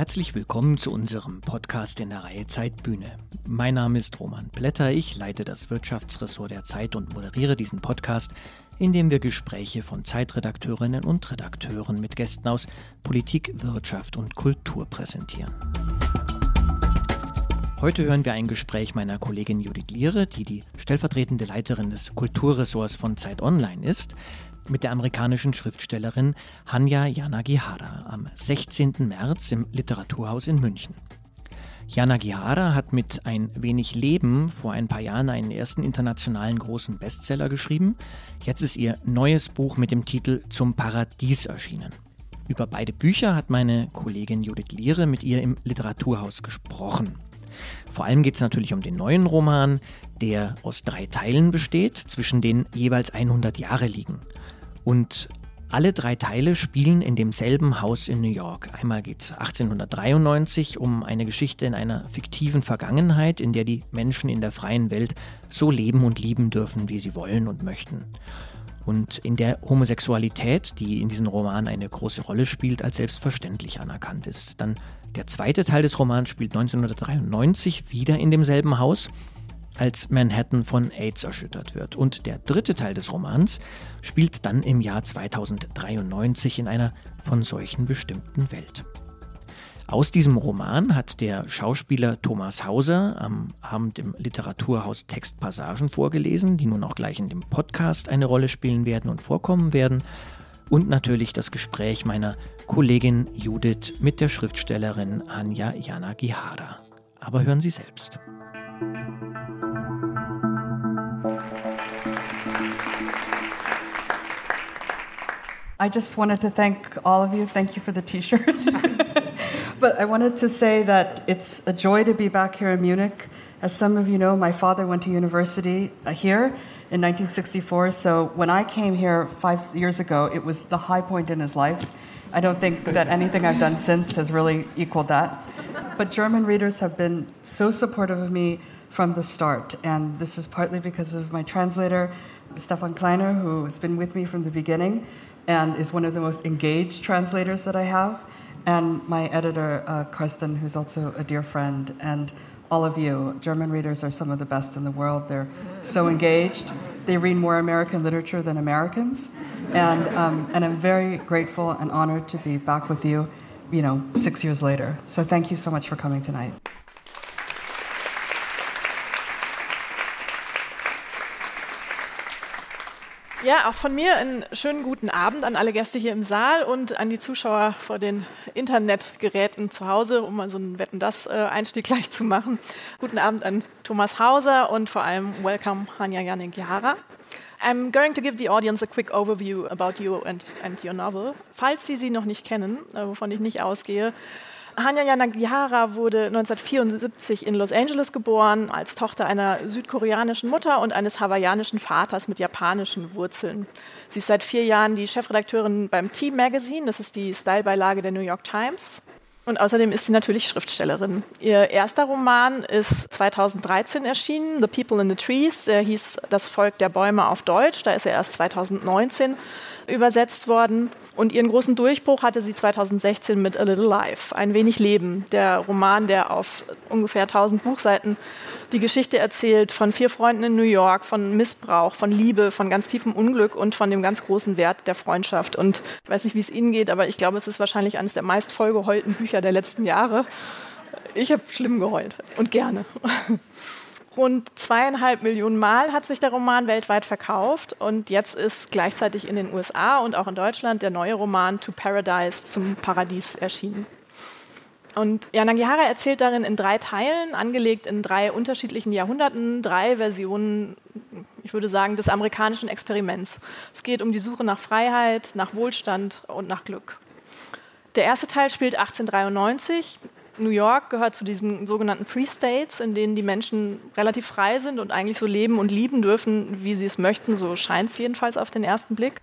Herzlich willkommen zu unserem Podcast in der Reihe Zeitbühne. Mein Name ist Roman Blätter, ich leite das Wirtschaftsressort der Zeit und moderiere diesen Podcast, in dem wir Gespräche von Zeitredakteurinnen und Redakteuren mit Gästen aus Politik, Wirtschaft und Kultur präsentieren. Heute hören wir ein Gespräch meiner Kollegin Judith Liere, die die stellvertretende Leiterin des Kulturressorts von Zeit Online ist mit der amerikanischen Schriftstellerin Hanya Yanagihara am 16. März im Literaturhaus in München. Yanagihara hat mit Ein wenig Leben vor ein paar Jahren einen ersten internationalen großen Bestseller geschrieben. Jetzt ist ihr neues Buch mit dem Titel Zum Paradies erschienen. Über beide Bücher hat meine Kollegin Judith Liere mit ihr im Literaturhaus gesprochen. Vor allem geht es natürlich um den neuen Roman, der aus drei Teilen besteht, zwischen denen jeweils 100 Jahre liegen. Und alle drei Teile spielen in demselben Haus in New York. Einmal geht es 1893 um eine Geschichte in einer fiktiven Vergangenheit, in der die Menschen in der freien Welt so leben und lieben dürfen, wie sie wollen und möchten. Und in der Homosexualität, die in diesem Roman eine große Rolle spielt, als selbstverständlich anerkannt ist. Dann der zweite Teil des Romans spielt 1993 wieder in demselben Haus als Manhattan von AIDS erschüttert wird. Und der dritte Teil des Romans spielt dann im Jahr 2093 in einer von solchen bestimmten Welt. Aus diesem Roman hat der Schauspieler Thomas Hauser am Abend im Literaturhaus Textpassagen vorgelesen, die nun auch gleich in dem Podcast eine Rolle spielen werden und vorkommen werden. Und natürlich das Gespräch meiner Kollegin Judith mit der Schriftstellerin Anja Jana Gihara. Aber hören Sie selbst. I just wanted to thank all of you. Thank you for the t shirt. but I wanted to say that it's a joy to be back here in Munich. As some of you know, my father went to university uh, here in 1964. So when I came here five years ago, it was the high point in his life. I don't think that anything I've done since has really equaled that. But German readers have been so supportive of me from the start. And this is partly because of my translator, Stefan Kleiner, who has been with me from the beginning and is one of the most engaged translators that I have, and my editor, uh, Karsten, who's also a dear friend, and all of you. German readers are some of the best in the world. They're so engaged. They read more American literature than Americans. And, um, and I'm very grateful and honored to be back with you, you know, six years later. So thank you so much for coming tonight. Ja, auch von mir einen schönen guten Abend an alle Gäste hier im Saal und an die Zuschauer vor den Internetgeräten zu Hause, um mal so einen Wetten das Einstieg gleich zu machen. Guten Abend an Thomas Hauser und vor allem welcome Hanya Janik Yara. I'm going to give the audience a quick overview about you and, and your novel. Falls Sie sie noch nicht kennen, wovon ich nicht ausgehe, Hanya Yanagihara wurde 1974 in Los Angeles geboren, als Tochter einer südkoreanischen Mutter und eines hawaiianischen Vaters mit japanischen Wurzeln. Sie ist seit vier Jahren die Chefredakteurin beim Team Magazine, das ist die Stylebeilage der New York Times. Und außerdem ist sie natürlich Schriftstellerin. Ihr erster Roman ist 2013 erschienen, The People in the Trees. Der hieß Das Volk der Bäume auf Deutsch. Da ist er erst 2019 übersetzt worden. Und ihren großen Durchbruch hatte sie 2016 mit A Little Life, ein wenig Leben, der Roman, der auf ungefähr 1000 Buchseiten die Geschichte erzählt von vier Freunden in New York, von Missbrauch, von Liebe, von ganz tiefem Unglück und von dem ganz großen Wert der Freundschaft. Und ich weiß nicht, wie es Ihnen geht, aber ich glaube, es ist wahrscheinlich eines der meist vollgeheulten Bücher der letzten Jahre. Ich habe schlimm geheult und gerne. Rund zweieinhalb Millionen Mal hat sich der Roman weltweit verkauft und jetzt ist gleichzeitig in den USA und auch in Deutschland der neue Roman To Paradise zum Paradies erschienen. Und Yanagihara erzählt darin in drei Teilen, angelegt in drei unterschiedlichen Jahrhunderten, drei Versionen, ich würde sagen, des amerikanischen Experiments. Es geht um die Suche nach Freiheit, nach Wohlstand und nach Glück. Der erste Teil spielt 1893. New York gehört zu diesen sogenannten Free States, in denen die Menschen relativ frei sind und eigentlich so leben und lieben dürfen, wie sie es möchten. So scheint es jedenfalls auf den ersten Blick.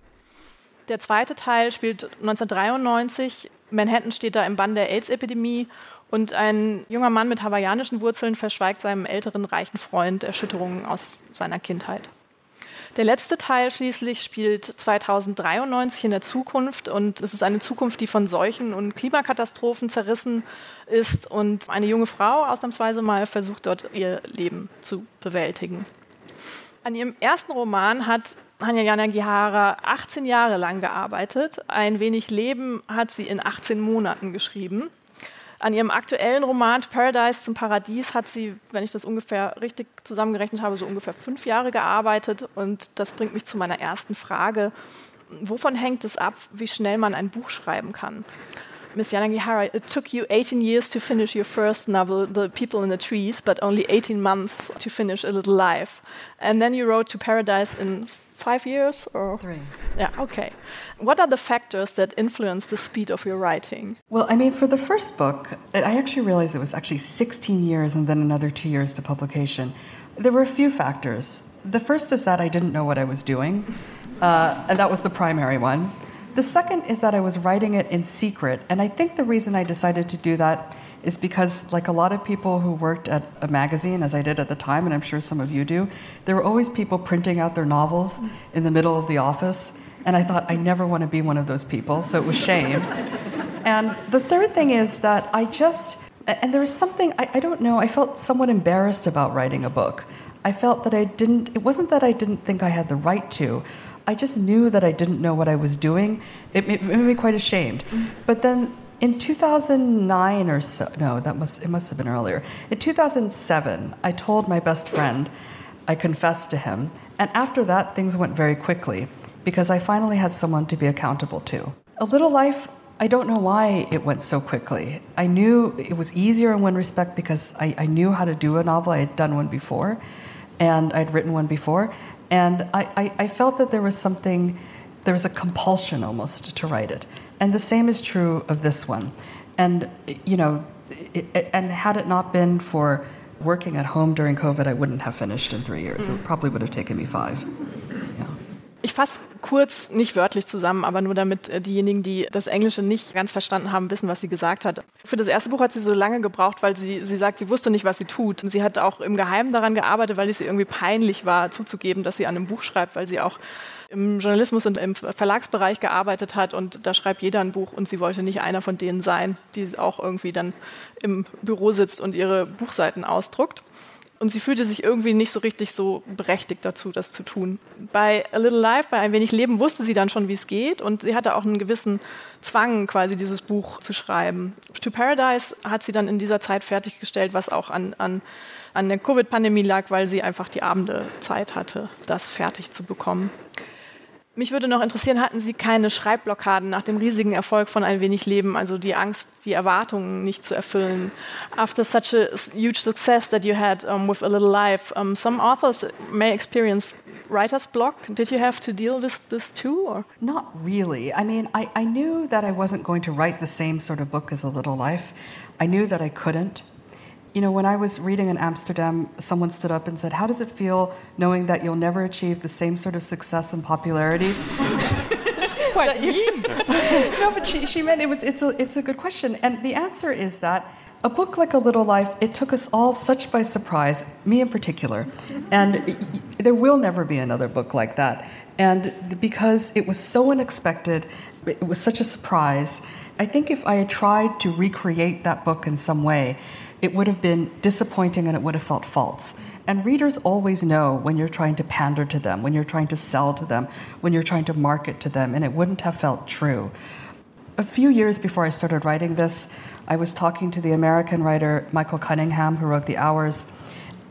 Der zweite Teil spielt 1993. Manhattan steht da im Bann der AIDS-Epidemie und ein junger Mann mit hawaiianischen Wurzeln verschweigt seinem älteren reichen Freund Erschütterungen aus seiner Kindheit. Der letzte Teil schließlich spielt 2093 in der Zukunft und es ist eine Zukunft, die von Seuchen und Klimakatastrophen zerrissen ist und eine junge Frau ausnahmsweise mal versucht dort ihr Leben zu bewältigen. An ihrem ersten Roman hat Hanya Yanagihara 18 Jahre lang gearbeitet. Ein wenig Leben hat sie in 18 Monaten geschrieben. An ihrem aktuellen Roman Paradise zum Paradies hat sie, wenn ich das ungefähr richtig zusammengerechnet habe, so ungefähr fünf Jahre gearbeitet. Und das bringt mich zu meiner ersten Frage. Wovon hängt es ab, wie schnell man ein Buch schreiben kann? Miss Yanagihara, it took you 18 years to finish your first novel, The People in the Trees, but only 18 months to finish A Little Life. And then you wrote To Paradise in five years or Three. Yeah, okay. What are the factors that influence the speed of your writing? Well, I mean, for the first book, I actually realized it was actually 16 years and then another two years to publication. There were a few factors. The first is that I didn't know what I was doing, uh, and that was the primary one. The second is that I was writing it in secret, and I think the reason I decided to do that is because, like a lot of people who worked at a magazine, as I did at the time, and I'm sure some of you do, there were always people printing out their novels in the middle of the office. And I thought, I never want to be one of those people, so it was shame. and the third thing is that I just, and there was something, I, I don't know, I felt somewhat embarrassed about writing a book. I felt that I didn't, it wasn't that I didn't think I had the right to, I just knew that I didn't know what I was doing. It, it made me quite ashamed. Mm. But then in 2009 or so, no, that must it must have been earlier. In 2007, I told my best friend, I confessed to him, and after that, things went very quickly because I finally had someone to be accountable to. A Little Life. I don't know why it went so quickly. I knew it was easier in one respect because I, I knew how to do a novel. I had done one before, and I'd written one before, and I, I, I felt that there was something, there was a compulsion almost to write it. And the same is true of this one. And, you know, it, it, and had it not been for working at home during COVID, I wouldn't have finished in three years. It probably would have taken me five. Ich fasse kurz, nicht wörtlich zusammen, aber nur damit äh, diejenigen, die das Englische nicht ganz verstanden haben, wissen, was sie gesagt hat. Für das erste Buch hat sie so lange gebraucht, weil sie, sie sagt, sie wusste nicht, was sie tut. Sie hat auch im Geheimen daran gearbeitet, weil es ihr irgendwie peinlich war, zuzugeben, dass sie an einem Buch schreibt, weil sie auch im Journalismus und im Verlagsbereich gearbeitet hat und da schreibt jeder ein Buch und sie wollte nicht einer von denen sein, die auch irgendwie dann im Büro sitzt und ihre Buchseiten ausdruckt. Und sie fühlte sich irgendwie nicht so richtig so berechtigt dazu, das zu tun. Bei A Little Life, bei Ein wenig Leben, wusste sie dann schon, wie es geht. Und sie hatte auch einen gewissen Zwang, quasi dieses Buch zu schreiben. To Paradise hat sie dann in dieser Zeit fertiggestellt, was auch an, an, an der Covid-Pandemie lag, weil sie einfach die Abende Zeit hatte, das fertig zu bekommen. Mich würde noch interessieren, hatten Sie keine Schreibblockaden nach dem riesigen Erfolg von Ein wenig Leben, also die Angst, die Erwartungen nicht zu erfüllen? After such a huge success that you had um, with A Little Life, um, some authors may experience writer's block. Did you have to deal with this too? Or? Not really. I mean, I, I knew that I wasn't going to write the same sort of book as A Little Life. I knew that I couldn't. You know, when I was reading in Amsterdam, someone stood up and said, How does it feel knowing that you'll never achieve the same sort of success and popularity? this is quite mean. no, but she, she meant it was, it's, a, it's a good question. And the answer is that a book like A Little Life, it took us all such by surprise, me in particular. And there will never be another book like that. And because it was so unexpected, it was such a surprise. I think if I had tried to recreate that book in some way, it would have been disappointing and it would have felt false. And readers always know when you're trying to pander to them, when you're trying to sell to them, when you're trying to market to them, and it wouldn't have felt true. A few years before I started writing this, I was talking to the American writer Michael Cunningham, who wrote The Hours.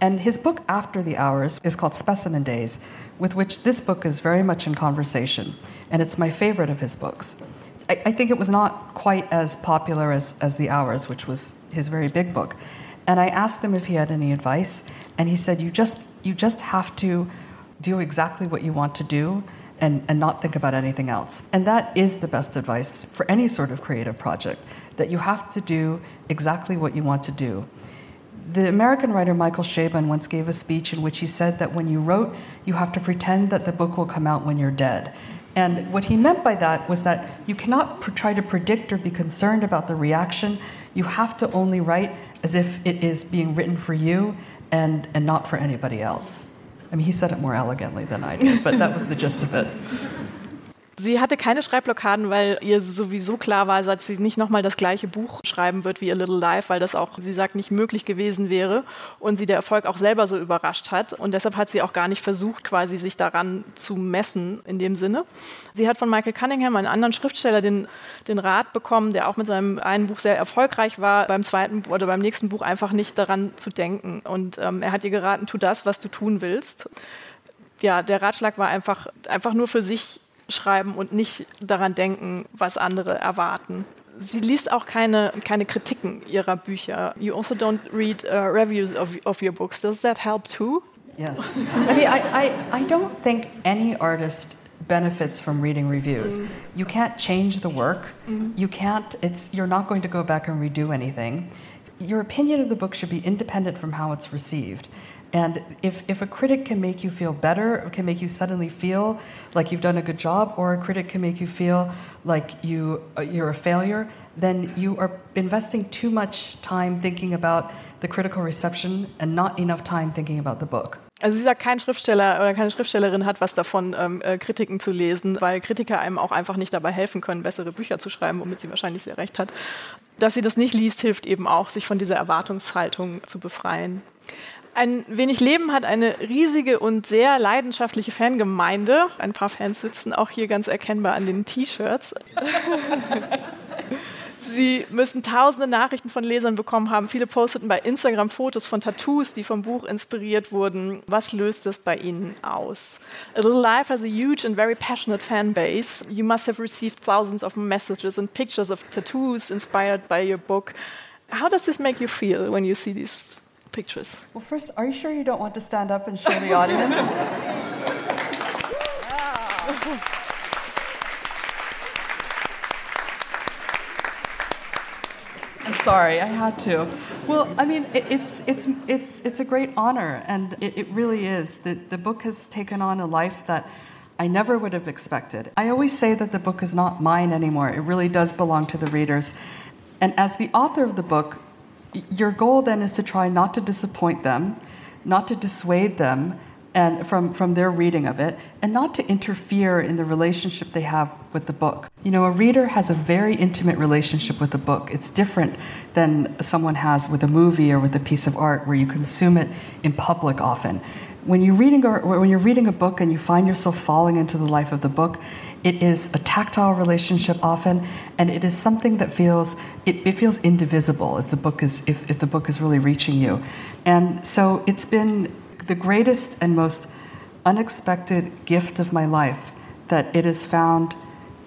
And his book After the Hours is called Specimen Days, with which this book is very much in conversation. And it's my favorite of his books. I, I think it was not quite as popular as, as The Hours, which was his very big book. And I asked him if he had any advice, and he said, You just, you just have to do exactly what you want to do and, and not think about anything else. And that is the best advice for any sort of creative project that you have to do exactly what you want to do. The American writer Michael Chabon once gave a speech in which he said that when you wrote, you have to pretend that the book will come out when you're dead. And what he meant by that was that you cannot pr- try to predict or be concerned about the reaction. You have to only write as if it is being written for you and, and not for anybody else. I mean, he said it more elegantly than I did, but that was the gist of it. Sie hatte keine Schreibblockaden, weil ihr sowieso klar war, dass sie nicht nochmal das gleiche Buch schreiben wird wie A Little Life, weil das auch, sie sagt, nicht möglich gewesen wäre und sie der Erfolg auch selber so überrascht hat. Und deshalb hat sie auch gar nicht versucht, quasi sich daran zu messen in dem Sinne. Sie hat von Michael Cunningham, einem anderen Schriftsteller, den, den Rat bekommen, der auch mit seinem einen Buch sehr erfolgreich war, beim zweiten oder beim nächsten Buch einfach nicht daran zu denken. Und ähm, er hat ihr geraten, tu das, was du tun willst. Ja, der Ratschlag war einfach, einfach nur für sich schreiben und nicht daran denken, was andere erwarten. Sie liest auch keine, keine Kritiken ihrer Bücher. You also don't read uh, reviews of, of your books. Does that help too? Yes. I mean, I, I, I don't think any artist benefits from reading reviews. Mm. You can't change the work. Mm. You can't, it's, you're not going to go back and redo anything. Your opinion of the book should be independent from how it's received. And if, if a critic can make you feel better, can make you suddenly feel like you've done a good job, or a critic can make you feel like you, uh, you're a failure, then you are investing too much time thinking about the critical reception and not enough time thinking about the book. Also sie sagt, kein Schriftsteller oder keine Schriftstellerin hat was davon, ähm, äh, Kritiken zu lesen, weil Kritiker einem auch einfach nicht dabei helfen können, bessere Bücher zu schreiben, womit sie wahrscheinlich sehr recht hat. Dass sie das nicht liest, hilft eben auch, sich von dieser Erwartungshaltung zu befreien. Ein wenig Leben hat eine riesige und sehr leidenschaftliche Fangemeinde. Ein paar Fans sitzen auch hier ganz erkennbar an den T-Shirts. Sie müssen tausende Nachrichten von Lesern bekommen haben. Viele posteten bei Instagram Fotos von Tattoos, die vom Buch inspiriert wurden. Was löst das bei Ihnen aus? A Little Life has a huge and very passionate fan base. You must have received thousands of messages and pictures of tattoos inspired by your book. How does this make you feel when you see these pictures. Well, first, are you sure you don't want to stand up and show the audience? I'm sorry, I had to. Well, I mean, it, it's, it's, it's, it's a great honor, and it, it really is. The, the book has taken on a life that I never would have expected. I always say that the book is not mine anymore, it really does belong to the readers. And as the author of the book, your goal then is to try not to disappoint them, not to dissuade them and from, from their reading of it, and not to interfere in the relationship they have with the book. You know, a reader has a very intimate relationship with the book. It's different than someone has with a movie or with a piece of art where you consume it in public often. When you're reading a, when you're reading a book and you find yourself falling into the life of the book, it is a tactile relationship often, and it is something that feels it, it feels indivisible if the book is if, if the book is really reaching you. And so it's been the greatest and most unexpected gift of my life that it has found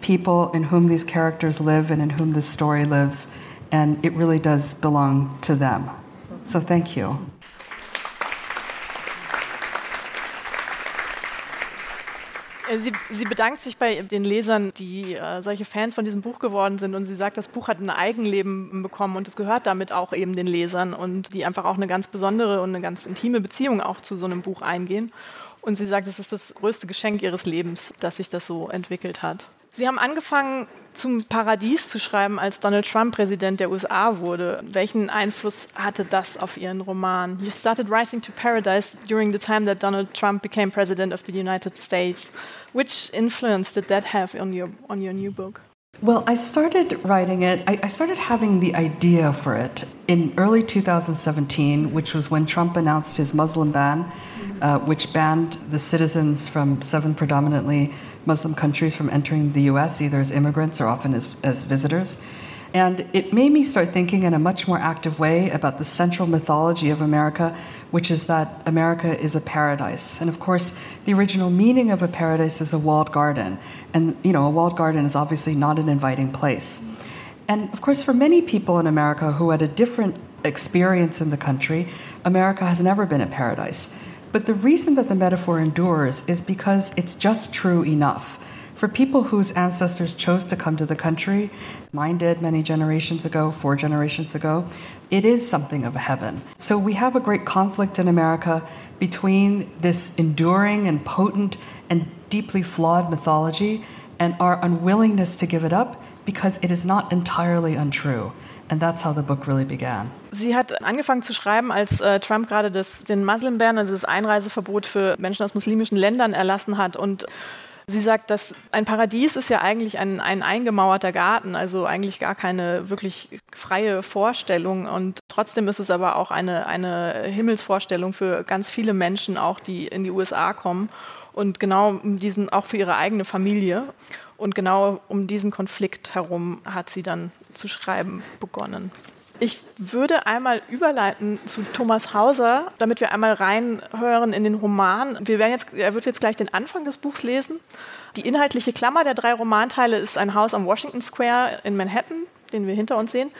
people in whom these characters live and in whom this story lives, and it really does belong to them. So thank you. Sie, sie, bedankt sich bei den Lesern, die äh, solche Fans von diesem Buch geworden sind und sie sagt, das Buch hat ein Eigenleben bekommen und es gehört damit auch eben den Lesern und die einfach auch eine ganz besondere und eine ganz intime Beziehung auch zu so einem Buch eingehen. Und sie sagt, es ist das größte Geschenk ihres Lebens, dass sich das so entwickelt hat. Sie haben angefangen, zum Paradies zu schreiben, als Donald Trump Präsident der USA wurde. Welchen Einfluss hatte das auf Ihren Roman? You started writing to Paradise during the time that Donald Trump became President of the United States. Which influence did that have on your, on your new book? Well, I started writing it, I, I, started having the idea for it in early 2017, which was when Trump announced his Muslim ban, uh, which banned the citizens from seven predominantly Muslim countries from entering the US, either as immigrants or often as, as visitors. And it made me start thinking in a much more active way about the central mythology of America, which is that America is a paradise. And of course, the original meaning of a paradise is a walled garden. And, you know, a walled garden is obviously not an inviting place. And of course, for many people in America who had a different experience in the country, America has never been a paradise. But the reason that the metaphor endures is because it's just true enough. For people whose ancestors chose to come to the country, mine did many generations ago, four generations ago, it is something of a heaven. So we have a great conflict in America between this enduring and potent and deeply flawed mythology and our unwillingness to give it up because it is not entirely untrue. And that's how the book really began. Sie hat angefangen zu schreiben, als äh, Trump gerade das, den Muslim-Ban, also das Einreiseverbot für Menschen aus muslimischen Ländern erlassen hat. Und sie sagt, dass ein Paradies ist ja eigentlich ein, ein eingemauerter Garten, also eigentlich gar keine wirklich freie Vorstellung. Und trotzdem ist es aber auch eine, eine Himmelsvorstellung für ganz viele Menschen, auch die in die USA kommen. Und genau diesen, auch für ihre eigene Familie. Und genau um diesen Konflikt herum hat sie dann zu schreiben begonnen. Ich würde einmal überleiten zu Thomas Hauser, damit wir einmal reinhören in den Roman. Wir werden jetzt, er wird jetzt gleich den Anfang des Buchs lesen. Die inhaltliche Klammer der drei Romanteile ist ein Haus am Washington Square in Manhattan, den wir hinter uns sehen,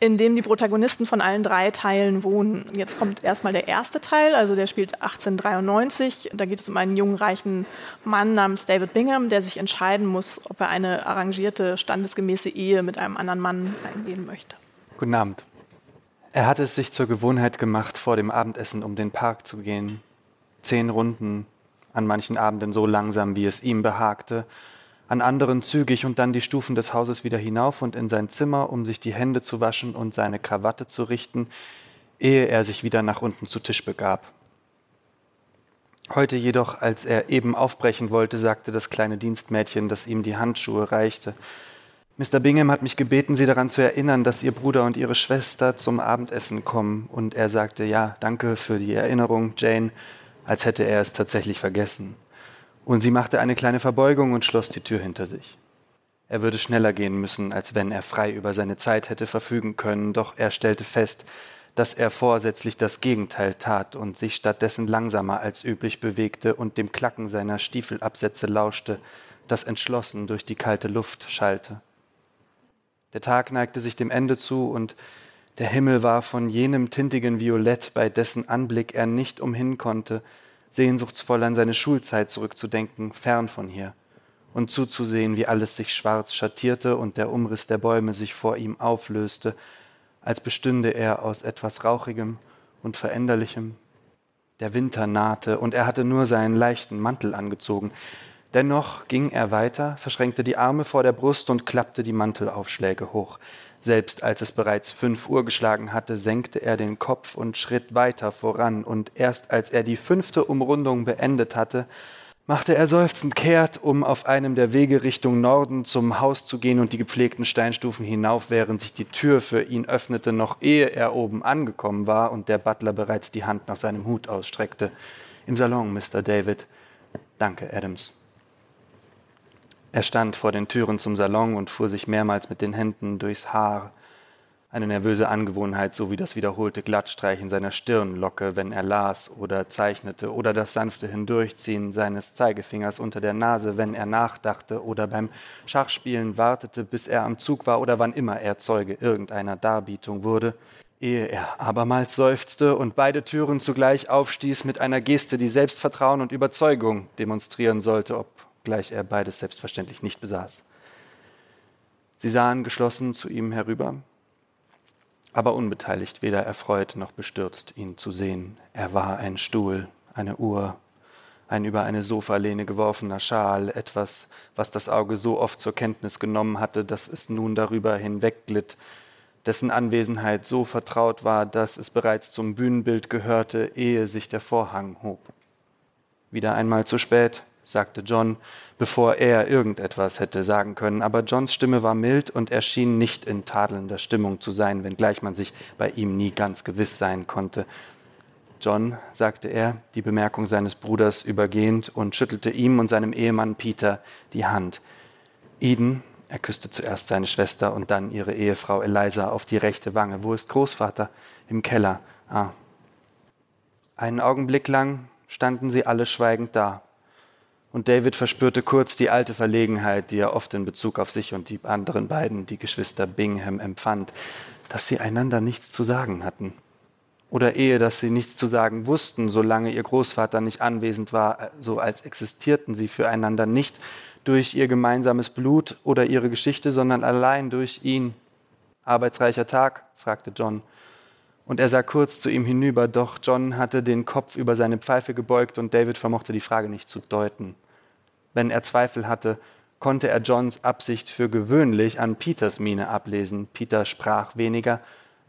in dem die Protagonisten von allen drei Teilen wohnen. Jetzt kommt erstmal der erste Teil, also der spielt 1893. Da geht es um einen jungen, reichen Mann namens David Bingham, der sich entscheiden muss, ob er eine arrangierte, standesgemäße Ehe mit einem anderen Mann eingehen möchte. Guten Abend. Er hatte es sich zur Gewohnheit gemacht, vor dem Abendessen um den Park zu gehen. Zehn Runden, an manchen Abenden so langsam, wie es ihm behagte, an anderen zügig und dann die Stufen des Hauses wieder hinauf und in sein Zimmer, um sich die Hände zu waschen und seine Krawatte zu richten, ehe er sich wieder nach unten zu Tisch begab. Heute jedoch, als er eben aufbrechen wollte, sagte das kleine Dienstmädchen, das ihm die Handschuhe reichte. Mr. Bingham hat mich gebeten, Sie daran zu erinnern, dass Ihr Bruder und Ihre Schwester zum Abendessen kommen. Und er sagte, ja, danke für die Erinnerung, Jane, als hätte er es tatsächlich vergessen und sie machte eine kleine Verbeugung und schloss die Tür hinter sich. Er würde schneller gehen müssen, als wenn er frei über seine Zeit hätte verfügen können, doch er stellte fest, dass er vorsätzlich das Gegenteil tat und sich stattdessen langsamer als üblich bewegte und dem Klacken seiner Stiefelabsätze lauschte, das entschlossen durch die kalte Luft schallte. Der Tag neigte sich dem Ende zu und der Himmel war von jenem tintigen Violett, bei dessen Anblick er nicht umhin konnte, sehnsuchtsvoll an seine Schulzeit zurückzudenken, fern von hier, und zuzusehen, wie alles sich schwarz schattierte und der Umriss der Bäume sich vor ihm auflöste, als bestünde er aus etwas Rauchigem und Veränderlichem. Der Winter nahte, und er hatte nur seinen leichten Mantel angezogen. Dennoch ging er weiter, verschränkte die Arme vor der Brust und klappte die Mantelaufschläge hoch. Selbst als es bereits fünf Uhr geschlagen hatte, senkte er den Kopf und schritt weiter voran, und erst als er die fünfte Umrundung beendet hatte, machte er seufzend kehrt, um auf einem der Wege Richtung Norden zum Haus zu gehen und die gepflegten Steinstufen hinauf, während sich die Tür für ihn öffnete, noch ehe er oben angekommen war und der Butler bereits die Hand nach seinem Hut ausstreckte. Im Salon, Mr. David. Danke, Adams. Er stand vor den Türen zum Salon und fuhr sich mehrmals mit den Händen durchs Haar. Eine nervöse Angewohnheit sowie das wiederholte Glattstreichen seiner Stirnlocke, wenn er las oder zeichnete, oder das sanfte Hindurchziehen seines Zeigefingers unter der Nase, wenn er nachdachte oder beim Schachspielen wartete, bis er am Zug war oder wann immer er Zeuge irgendeiner Darbietung wurde, ehe er abermals seufzte und beide Türen zugleich aufstieß mit einer Geste, die Selbstvertrauen und Überzeugung demonstrieren sollte, ob obgleich er beides selbstverständlich nicht besaß. Sie sahen geschlossen zu ihm herüber, aber unbeteiligt, weder erfreut noch bestürzt, ihn zu sehen. Er war ein Stuhl, eine Uhr, ein über eine Sofalehne geworfener Schal, etwas, was das Auge so oft zur Kenntnis genommen hatte, dass es nun darüber hinwegglitt, dessen Anwesenheit so vertraut war, dass es bereits zum Bühnenbild gehörte, ehe sich der Vorhang hob. Wieder einmal zu spät, sagte John, bevor er irgendetwas hätte sagen können, aber Johns Stimme war mild und er schien nicht in tadelnder Stimmung zu sein, wenngleich man sich bei ihm nie ganz gewiss sein konnte. John, sagte er, die Bemerkung seines Bruders übergehend und schüttelte ihm und seinem Ehemann Peter die Hand. Eden, er küsste zuerst seine Schwester und dann ihre Ehefrau Eliza auf die rechte Wange. Wo ist Großvater? Im Keller. Ah. Einen Augenblick lang standen sie alle schweigend da. Und David verspürte kurz die alte Verlegenheit, die er oft in Bezug auf sich und die anderen beiden, die Geschwister Bingham, empfand, dass sie einander nichts zu sagen hatten. Oder ehe, dass sie nichts zu sagen wussten, solange ihr Großvater nicht anwesend war, so als existierten sie füreinander nicht durch ihr gemeinsames Blut oder ihre Geschichte, sondern allein durch ihn. Arbeitsreicher Tag? fragte John. Und er sah kurz zu ihm hinüber, doch John hatte den Kopf über seine Pfeife gebeugt und David vermochte die Frage nicht zu deuten. Wenn er Zweifel hatte, konnte er Johns Absicht für gewöhnlich an Peters Miene ablesen. Peter sprach weniger,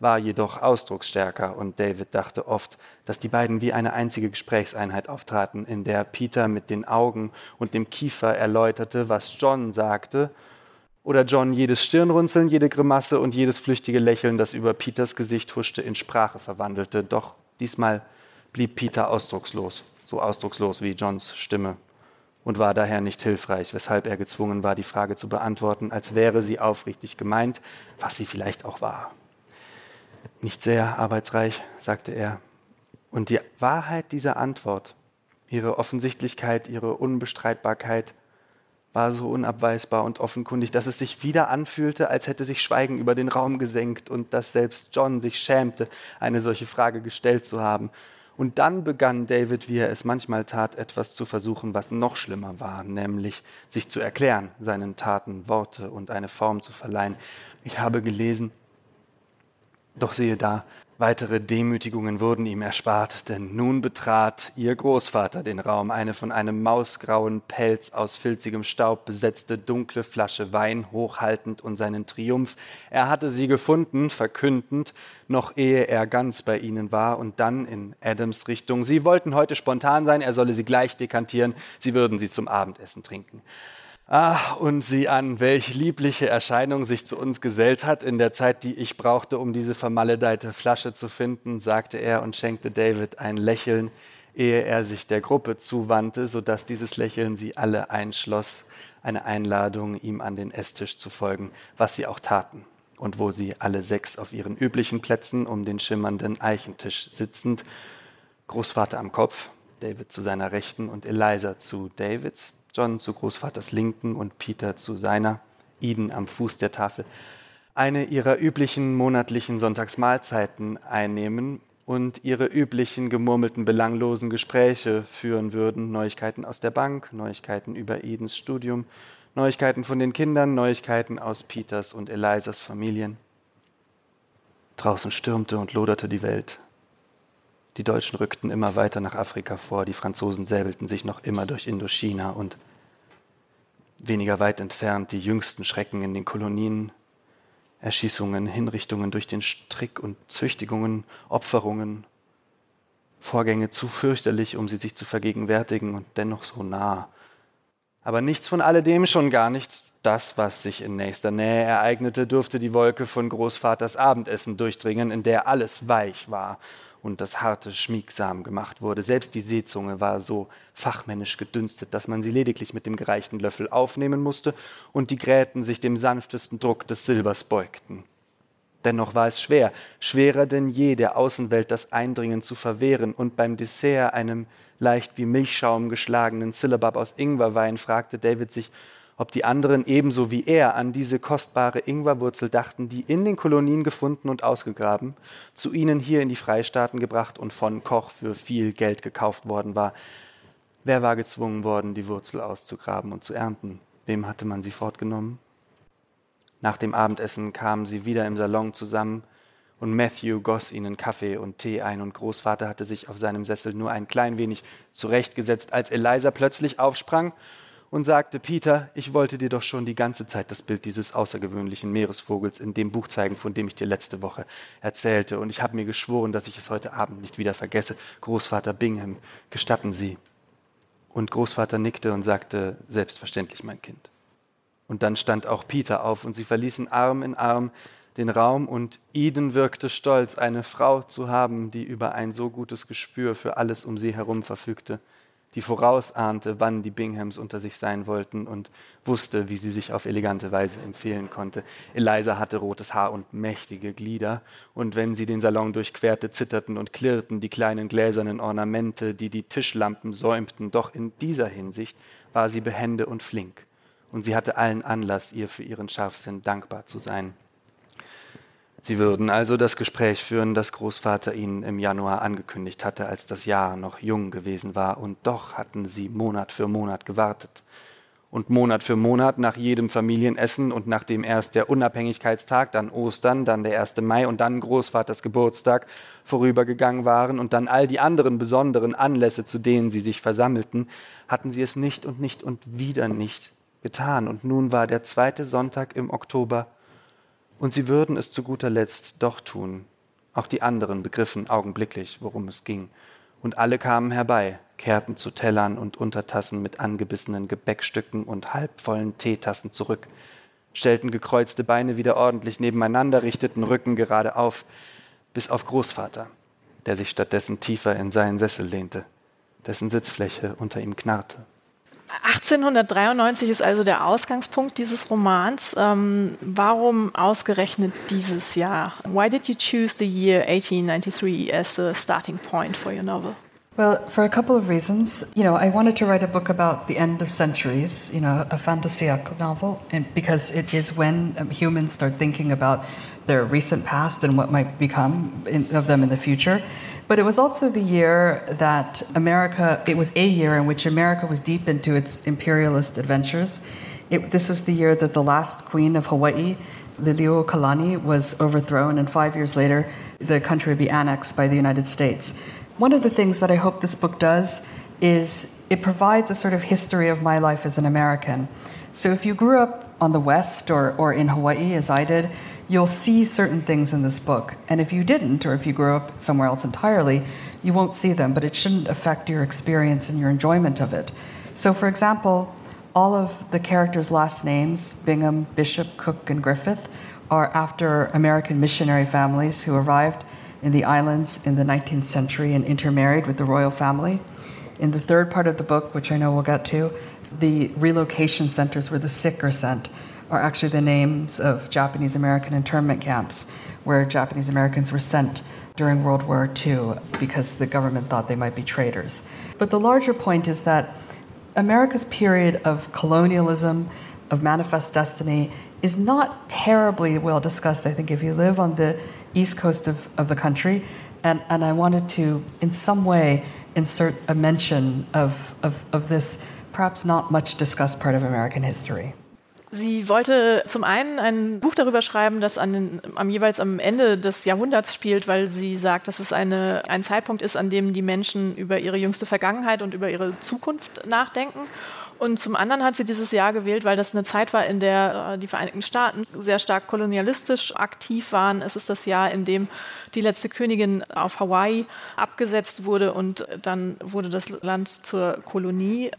war jedoch ausdrucksstärker und David dachte oft, dass die beiden wie eine einzige Gesprächseinheit auftraten, in der Peter mit den Augen und dem Kiefer erläuterte, was John sagte, oder John jedes Stirnrunzeln, jede Grimasse und jedes flüchtige Lächeln, das über Peters Gesicht huschte, in Sprache verwandelte. Doch diesmal blieb Peter ausdruckslos, so ausdruckslos wie Johns Stimme, und war daher nicht hilfreich, weshalb er gezwungen war, die Frage zu beantworten, als wäre sie aufrichtig gemeint, was sie vielleicht auch war. Nicht sehr arbeitsreich, sagte er. Und die Wahrheit dieser Antwort, ihre Offensichtlichkeit, ihre Unbestreitbarkeit, war so unabweisbar und offenkundig, dass es sich wieder anfühlte, als hätte sich Schweigen über den Raum gesenkt und dass selbst John sich schämte, eine solche Frage gestellt zu haben. Und dann begann David, wie er es manchmal tat, etwas zu versuchen, was noch schlimmer war, nämlich sich zu erklären, seinen Taten Worte und eine Form zu verleihen. Ich habe gelesen, doch siehe da, weitere Demütigungen wurden ihm erspart, denn nun betrat ihr Großvater den Raum, eine von einem mausgrauen Pelz aus filzigem Staub besetzte dunkle Flasche Wein hochhaltend und seinen Triumph. Er hatte sie gefunden, verkündend, noch ehe er ganz bei ihnen war, und dann in Adams Richtung. Sie wollten heute spontan sein, er solle sie gleich dekantieren, sie würden sie zum Abendessen trinken. Ah, und sieh an, welch liebliche Erscheinung sich zu uns gesellt hat in der Zeit, die ich brauchte, um diese vermaledeite Flasche zu finden, sagte er und schenkte David ein Lächeln, ehe er sich der Gruppe zuwandte, so dass dieses Lächeln sie alle einschloss, eine Einladung, ihm an den Esstisch zu folgen, was sie auch taten. Und wo sie alle sechs auf ihren üblichen Plätzen um den schimmernden Eichentisch sitzend, Großvater am Kopf, David zu seiner Rechten und Eliza zu Davids, John zu Großvaters Linken und Peter zu seiner, Eden am Fuß der Tafel, eine ihrer üblichen monatlichen Sonntagsmahlzeiten einnehmen und ihre üblichen gemurmelten belanglosen Gespräche führen würden, Neuigkeiten aus der Bank, Neuigkeiten über Edens Studium, Neuigkeiten von den Kindern, Neuigkeiten aus Peters und Elisas Familien. Draußen stürmte und loderte die Welt. Die Deutschen rückten immer weiter nach Afrika vor, die Franzosen säbelten sich noch immer durch Indochina und weniger weit entfernt die jüngsten Schrecken in den Kolonien, Erschießungen, Hinrichtungen durch den Strick und Züchtigungen, Opferungen, Vorgänge zu fürchterlich, um sie sich zu vergegenwärtigen und dennoch so nah. Aber nichts von alledem, schon gar nicht das, was sich in nächster Nähe ereignete, durfte die Wolke von Großvaters Abendessen durchdringen, in der alles weich war und das Harte schmiegsam gemacht wurde. Selbst die Seezunge war so fachmännisch gedünstet, dass man sie lediglich mit dem gereichten Löffel aufnehmen musste und die Gräten sich dem sanftesten Druck des Silbers beugten. Dennoch war es schwer, schwerer denn je, der Außenwelt das Eindringen zu verwehren, und beim Dessert, einem leicht wie Milchschaum geschlagenen Syllabub aus Ingwerwein, fragte David sich, ob die anderen ebenso wie er an diese kostbare Ingwerwurzel dachten, die in den Kolonien gefunden und ausgegraben, zu ihnen hier in die Freistaaten gebracht und von Koch für viel Geld gekauft worden war. Wer war gezwungen worden, die Wurzel auszugraben und zu ernten? Wem hatte man sie fortgenommen? Nach dem Abendessen kamen sie wieder im Salon zusammen, und Matthew goss ihnen Kaffee und Tee ein, und Großvater hatte sich auf seinem Sessel nur ein klein wenig zurechtgesetzt, als Eliza plötzlich aufsprang und sagte, Peter, ich wollte dir doch schon die ganze Zeit das Bild dieses außergewöhnlichen Meeresvogels in dem Buch zeigen, von dem ich dir letzte Woche erzählte. Und ich habe mir geschworen, dass ich es heute Abend nicht wieder vergesse. Großvater Bingham, gestatten Sie. Und Großvater nickte und sagte, selbstverständlich, mein Kind. Und dann stand auch Peter auf und sie verließen Arm in Arm den Raum und Eden wirkte stolz, eine Frau zu haben, die über ein so gutes Gespür für alles um sie herum verfügte die vorausahnte, wann die Binghams unter sich sein wollten und wusste, wie sie sich auf elegante Weise empfehlen konnte. Eliza hatte rotes Haar und mächtige Glieder, und wenn sie den Salon durchquerte, zitterten und klirrten die kleinen gläsernen Ornamente, die die Tischlampen säumten, doch in dieser Hinsicht war sie behende und flink, und sie hatte allen Anlass, ihr für ihren Scharfsinn dankbar zu sein. Sie würden also das Gespräch führen, das Großvater ihnen im Januar angekündigt hatte, als das Jahr noch jung gewesen war, und doch hatten sie Monat für Monat gewartet. Und Monat für Monat nach jedem Familienessen und nachdem erst der Unabhängigkeitstag, dann Ostern, dann der 1. Mai und dann Großvaters Geburtstag vorübergegangen waren und dann all die anderen besonderen Anlässe, zu denen sie sich versammelten, hatten sie es nicht und nicht und wieder nicht getan, und nun war der zweite Sonntag im Oktober, und sie würden es zu guter Letzt doch tun. Auch die anderen begriffen augenblicklich, worum es ging, und alle kamen herbei, kehrten zu Tellern und Untertassen mit angebissenen Gebäckstücken und halbvollen Teetassen zurück, stellten gekreuzte Beine wieder ordentlich nebeneinander, richteten Rücken gerade auf, bis auf Großvater, der sich stattdessen tiefer in seinen Sessel lehnte, dessen Sitzfläche unter ihm knarrte. 1893 ist also der Ausgangspunkt dieses Romans. Ähm, warum ausgerechnet dieses Jahr? Why did you choose the year 1893 as a starting point for your novel? Well, for a couple of reasons. You know, I wanted to write a book about the end of centuries, you know, a fantasiac novel, and because it is when um, humans start thinking about their recent past and what might become in, of them in the future. But it was also the year that America, it was a year in which America was deep into its imperialist adventures. It, this was the year that the last queen of Hawaii, Liliuokalani, was overthrown, and five years later, the country would be annexed by the United States. One of the things that I hope this book does is it provides a sort of history of my life as an American. So if you grew up on the West or, or in Hawaii, as I did, you'll see certain things in this book. And if you didn't, or if you grew up somewhere else entirely, you won't see them, but it shouldn't affect your experience and your enjoyment of it. So, for example, all of the characters' last names, Bingham, Bishop, Cook, and Griffith, are after American missionary families who arrived in the islands in the 19th century and intermarried with the royal family. In the third part of the book, which I know we'll get to, the relocation centers where the sick are sent are actually the names of Japanese American internment camps where Japanese Americans were sent during World War II because the government thought they might be traitors. But the larger point is that America's period of colonialism, of manifest destiny, is not terribly well discussed, I think, if you live on the east coast of, of the country. And, and I wanted to, in some way, insert a mention of, of, of this perhaps not much discussed part of American history. Sie wollte zum einen ein Buch darüber schreiben, das an den, am jeweils am Ende des Jahrhunderts spielt, weil sie sagt, dass es eine, ein Zeitpunkt ist, an dem die Menschen über ihre jüngste Vergangenheit und über ihre Zukunft nachdenken. Und zum anderen hat sie dieses Jahr gewählt, weil das eine Zeit war, in der äh, die Vereinigten Staaten sehr stark kolonialistisch aktiv waren. Es ist das Jahr, in dem die letzte Königin auf Hawaii abgesetzt wurde und dann wurde das Land zur Kolonie.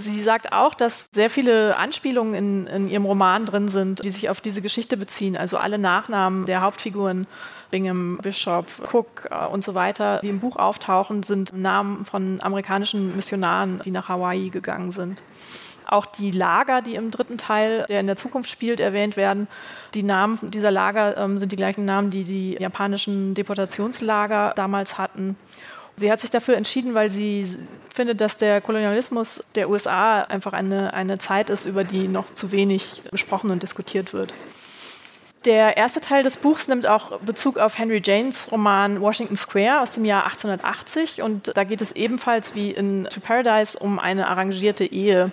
Sie sagt auch, dass sehr viele Anspielungen in, in, ihrem Roman drin sind, die sich auf diese Geschichte beziehen. Also alle Nachnamen der Hauptfiguren, Bingham, Bishop, Cook äh, und so weiter, die im Buch auftauchen, sind Namen von amerikanischen Missionaren, die nach Hawaii gegangen sind. Auch die Lager, die im dritten Teil, der in der Zukunft spielt, erwähnt werden. Die Namen dieser Lager ähm, sind die gleichen Namen, die die japanischen Deportationslager damals hatten. Sie hat sich dafür entschieden, weil sie findet, dass der Kolonialismus der USA einfach eine, eine Zeit ist, über die noch zu wenig gesprochen und diskutiert wird. Der erste Teil des Buchs nimmt auch Bezug auf Henry Janes Roman Washington Square aus dem Jahr 1880 und da geht es ebenfalls wie in To Paradise um eine arrangierte Ehe.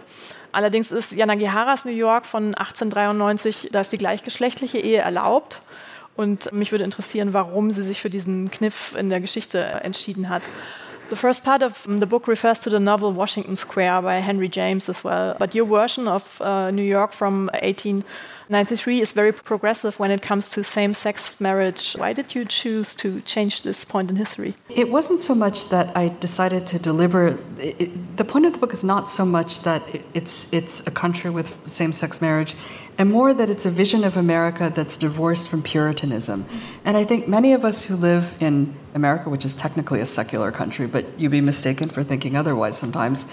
Allerdings ist Yanagiharas New York von 1893, da ist die gleichgeschlechtliche Ehe erlaubt und mich würde interessieren, warum sie sich für diesen Kniff in der Geschichte entschieden hat. The first part of the book refers to the novel Washington Square by Henry James as well. But your version of uh, New York from 18 93 is very progressive when it comes to same sex marriage. Why did you choose to change this point in history? It wasn't so much that I decided to deliver. It, the point of the book is not so much that it's, it's a country with same sex marriage, and more that it's a vision of America that's divorced from Puritanism. And I think many of us who live in America, which is technically a secular country, but you'd be mistaken for thinking otherwise sometimes,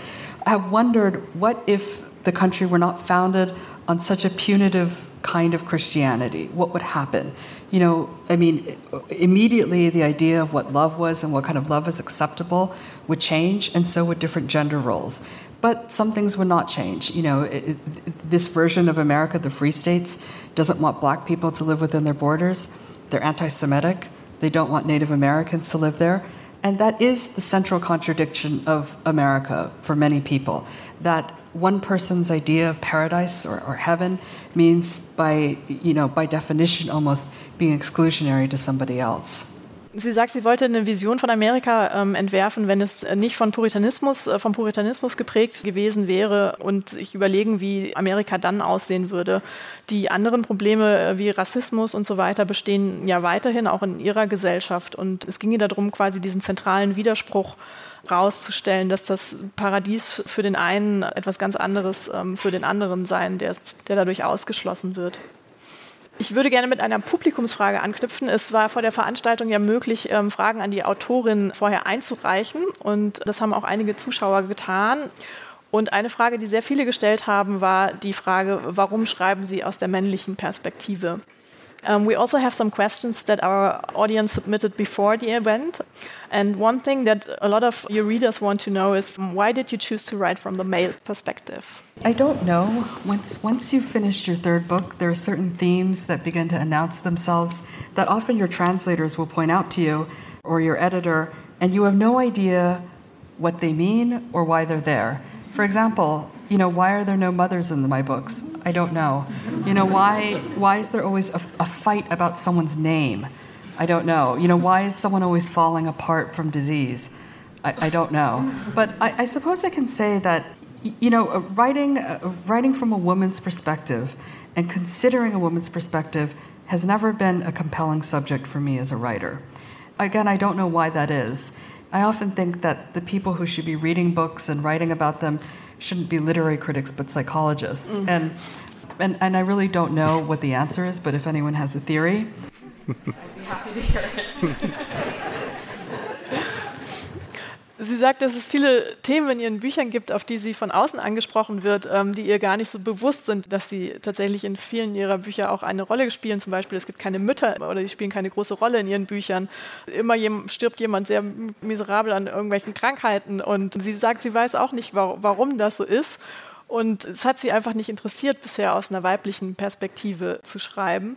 have wondered what if the country were not founded on such a punitive kind of Christianity, what would happen? You know, I mean, immediately the idea of what love was and what kind of love is acceptable would change, and so would different gender roles. But some things would not change. You know, it, it, this version of America, the Free States, doesn't want black people to live within their borders. They're anti Semitic. They don't want Native Americans to live there. And that is the central contradiction of America for many people. That one person's idea of paradise or, or heaven means by, you know, by definition almost being exclusionary to somebody else. Sie sagt, sie wollte eine Vision von Amerika ähm, entwerfen, wenn es nicht von Puritanismus, äh, vom Puritanismus geprägt gewesen wäre und sich überlegen, wie Amerika dann aussehen würde. Die anderen Probleme äh, wie Rassismus und so weiter bestehen ja weiterhin auch in ihrer Gesellschaft. Und es ging ihr darum, quasi diesen zentralen Widerspruch rauszustellen, dass das Paradies für den einen etwas ganz anderes ähm, für den anderen sein, der, der dadurch ausgeschlossen wird. Ich würde gerne mit einer Publikumsfrage anknüpfen. Es war vor der Veranstaltung ja möglich, ähm, Fragen an die Autorin vorher einzureichen. Und das haben auch einige Zuschauer getan. Und eine Frage, die sehr viele gestellt haben, war die Frage, warum schreiben Sie aus der männlichen Perspektive? Um, we also have some questions that our audience submitted before the event. And one thing that a lot of your readers want to know is why did you choose to write from the male perspective? I don't know. Once, once you've finished your third book, there are certain themes that begin to announce themselves that often your translators will point out to you or your editor, and you have no idea what they mean or why they're there. For example, you know, why are there no mothers in my books? I don't know. You know, why, why is there always a, a fight about someone's name? I don't know. You know, why is someone always falling apart from disease? I, I don't know. But I, I, suppose I can say that, you know, uh, writing, uh, writing from a woman's perspective and considering a woman's perspective has never been a compelling subject for me as a writer. Again, I don't know why that is. I often think that the people who should be reading books and writing about them shouldn't be literary critics but psychologists. Mm. And, and, and I really don't know what the answer is, but if anyone has a theory, I'd be happy to hear it. Sie sagt, dass es viele Themen in ihren Büchern gibt, auf die sie von außen angesprochen wird, ähm, die ihr gar nicht so bewusst sind, dass sie tatsächlich in vielen ihrer Bücher auch eine Rolle spielen. Zum Beispiel, es gibt keine Mütter oder die spielen keine große Rolle in ihren Büchern. Immer stirbt jemand sehr miserabel an irgendwelchen Krankheiten und sie sagt, sie weiß auch nicht, wa warum das so ist. Und es hat sie einfach nicht interessiert, bisher aus einer weiblichen Perspektive zu schreiben.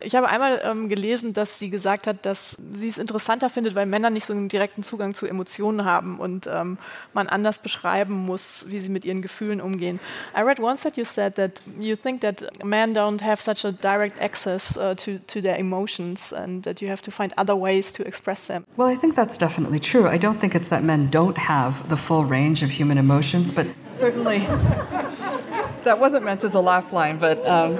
Ich habe einmal ähm, gelesen, dass sie gesagt hat, dass sie es interessanter findet, weil Männer nicht so einen direkten Zugang zu Emotionen haben und ähm, man anders beschreiben muss, wie sie mit ihren Gefühlen umgehen. I read once that you said that you think that men don't have such a direct access uh, to, to their emotions and that you have to find other ways to express them. Well, I think that's definitely true. I don't think it's that men don't have the full range of human emotions, but certainly that wasn't meant as a laugh line, but. Um,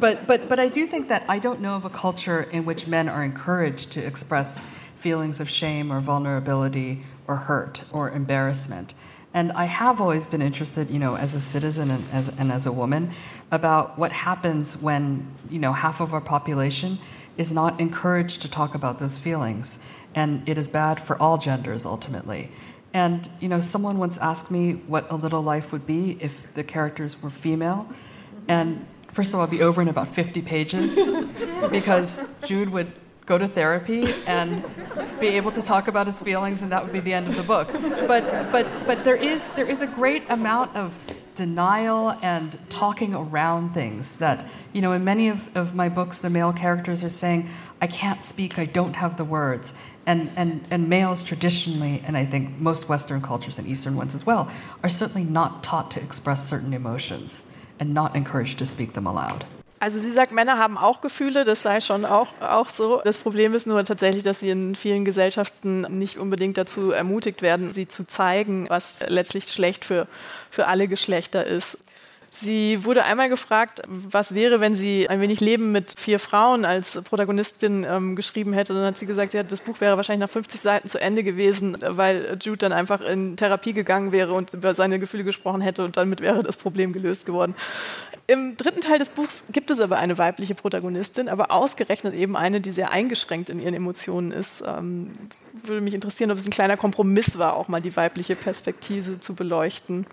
but, but, but I do think that I don't know of a culture in which men are encouraged to express feelings of shame or vulnerability or hurt or embarrassment. And I have always been interested, you know, as a citizen and as, and as a woman, about what happens when, you know, half of our population is not encouraged to talk about those feelings. And it is bad for all genders ultimately. And, you know, someone once asked me what a little life would be if the characters were female. And first of all, be over in about 50 pages because Jude would go to therapy and be able to talk about his feelings, and that would be the end of the book. But, but, but there, is, there is a great amount of denial and talking around things that, you know, in many of, of my books, the male characters are saying, I can't speak, I don't have the words. And, and, and males traditionally, and I think most Western cultures and Eastern ones as well, are certainly not taught to express certain emotions and not encouraged to speak them aloud. Also sie sagt, Männer haben auch Gefühle, das sei schon auch, auch so. Das Problem ist nur tatsächlich, dass sie in vielen Gesellschaften nicht unbedingt dazu ermutigt werden, sie zu zeigen, was letztlich schlecht für, für alle Geschlechter ist. Sie wurde einmal gefragt, was wäre, wenn sie ein wenig Leben mit vier Frauen als Protagonistin ähm, geschrieben hätte. Dann hat sie gesagt, ja, das Buch wäre wahrscheinlich nach 50 Seiten zu Ende gewesen, weil Jude dann einfach in Therapie gegangen wäre und über seine Gefühle gesprochen hätte und damit wäre das Problem gelöst geworden. Im dritten Teil des Buchs gibt es aber eine weibliche Protagonistin, aber ausgerechnet eben eine, die sehr eingeschränkt in ihren Emotionen ist. Ähm, würde mich interessieren, ob es ein kleiner Kompromiss war, auch mal die weibliche Perspektive zu beleuchten.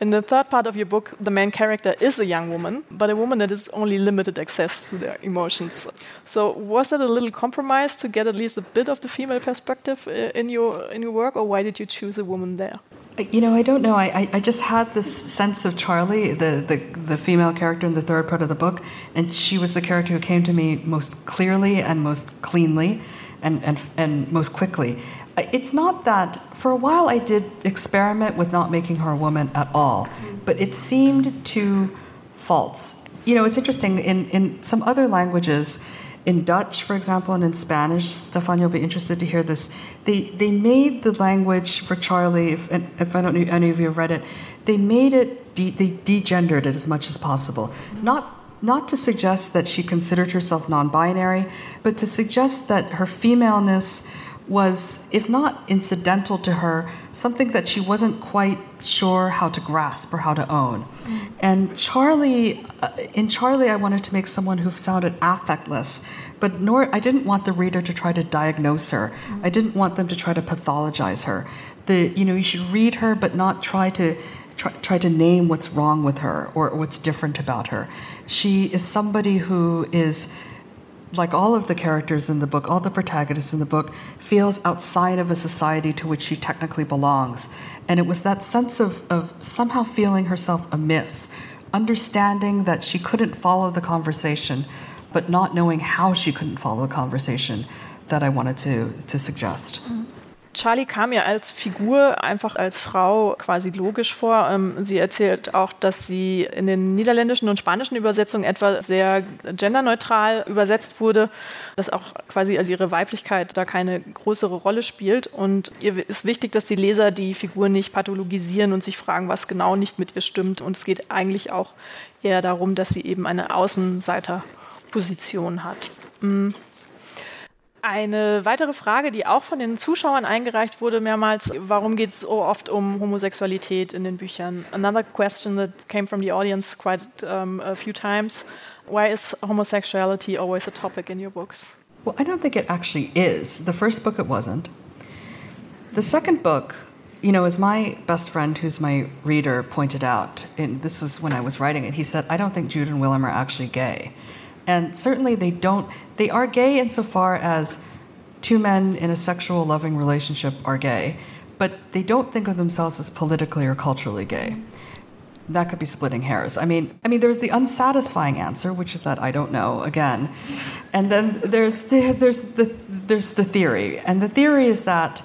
In the third part of your book, the main character is a young woman, but a woman that has only limited access to their emotions. So, was that a little compromise to get at least a bit of the female perspective uh, in your in your work, or why did you choose a woman there? You know, I don't know. I, I just had this sense of Charlie, the, the, the female character in the third part of the book, and she was the character who came to me most clearly and most cleanly and, and, and most quickly. It's not that, for a while, I did experiment with not making her a woman at all, but it seemed too false. You know, it's interesting, in, in some other languages, in Dutch, for example, and in Spanish, Stefan, you'll be interested to hear this. They they made the language for Charlie. If, if I don't know any of you have read it, they made it. De, they degendered it as much as possible. Not not to suggest that she considered herself non-binary, but to suggest that her femaleness was, if not incidental to her, something that she wasn't quite sure how to grasp or how to own. Mm. And Charlie, uh, in Charlie, I wanted to make someone who sounded affectless, but nor I didn't want the reader to try to diagnose her. Mm. I didn't want them to try to pathologize her. The you know you should read her, but not try to try, try to name what's wrong with her or what's different about her. She is somebody who is like all of the characters in the book, all the protagonists in the book, feels outside of a society to which she technically belongs. And it was that sense of, of somehow feeling herself amiss, understanding that she couldn't follow the conversation, but not knowing how she couldn't follow the conversation that I wanted to, to suggest. Mm-hmm. Charlie kam mir als Figur einfach als Frau quasi logisch vor. Ähm, sie erzählt auch, dass sie in den niederländischen und spanischen Übersetzungen etwa sehr genderneutral übersetzt wurde, dass auch quasi also ihre Weiblichkeit da keine größere Rolle spielt. Und ihr ist wichtig, dass die Leser die Figur nicht pathologisieren und sich fragen, was genau nicht mit ihr stimmt. Und es geht eigentlich auch eher darum, dass sie eben eine Außenseiterposition hat. Mhm. Eine weitere Frage, die auch von den Zuschauern eingereicht wurde mehrmals, warum geht es so oft um Homosexualität in den Büchern? Another question that came from the audience quite um, a few times, why is homosexuality always a topic in your books? Well, I don't think it actually is. The first book it wasn't. The second book, you know, as my best friend, who's my reader, pointed out, and this was when I was writing it, he said, I don't think Jude and Willem are actually gay. And certainly they don't, they are gay insofar as two men in a sexual loving relationship are gay, but they don't think of themselves as politically or culturally gay. That could be splitting hairs. I mean, I mean, there's the unsatisfying answer, which is that I don't know again, and then there's the there's the there's the theory, and the theory is that,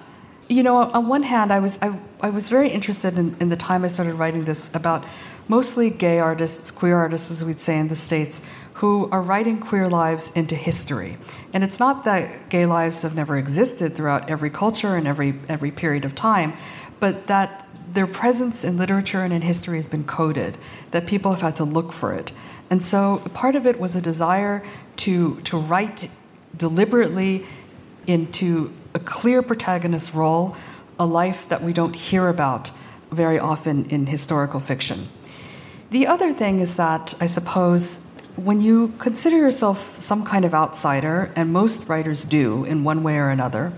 you know, on one hand, I was I, I was very interested in, in the time I started writing this about mostly gay artists, queer artists, as we'd say in the states, who are writing queer lives into history. And it's not that gay lives have never existed throughout every culture and every, every period of time, but that their presence in literature and in history has been coded, that people have had to look for it. And so part of it was a desire to, to write deliberately into a clear protagonist role, a life that we don't hear about very often in historical fiction. The other thing is that I suppose when you consider yourself some kind of outsider, and most writers do in one way or another,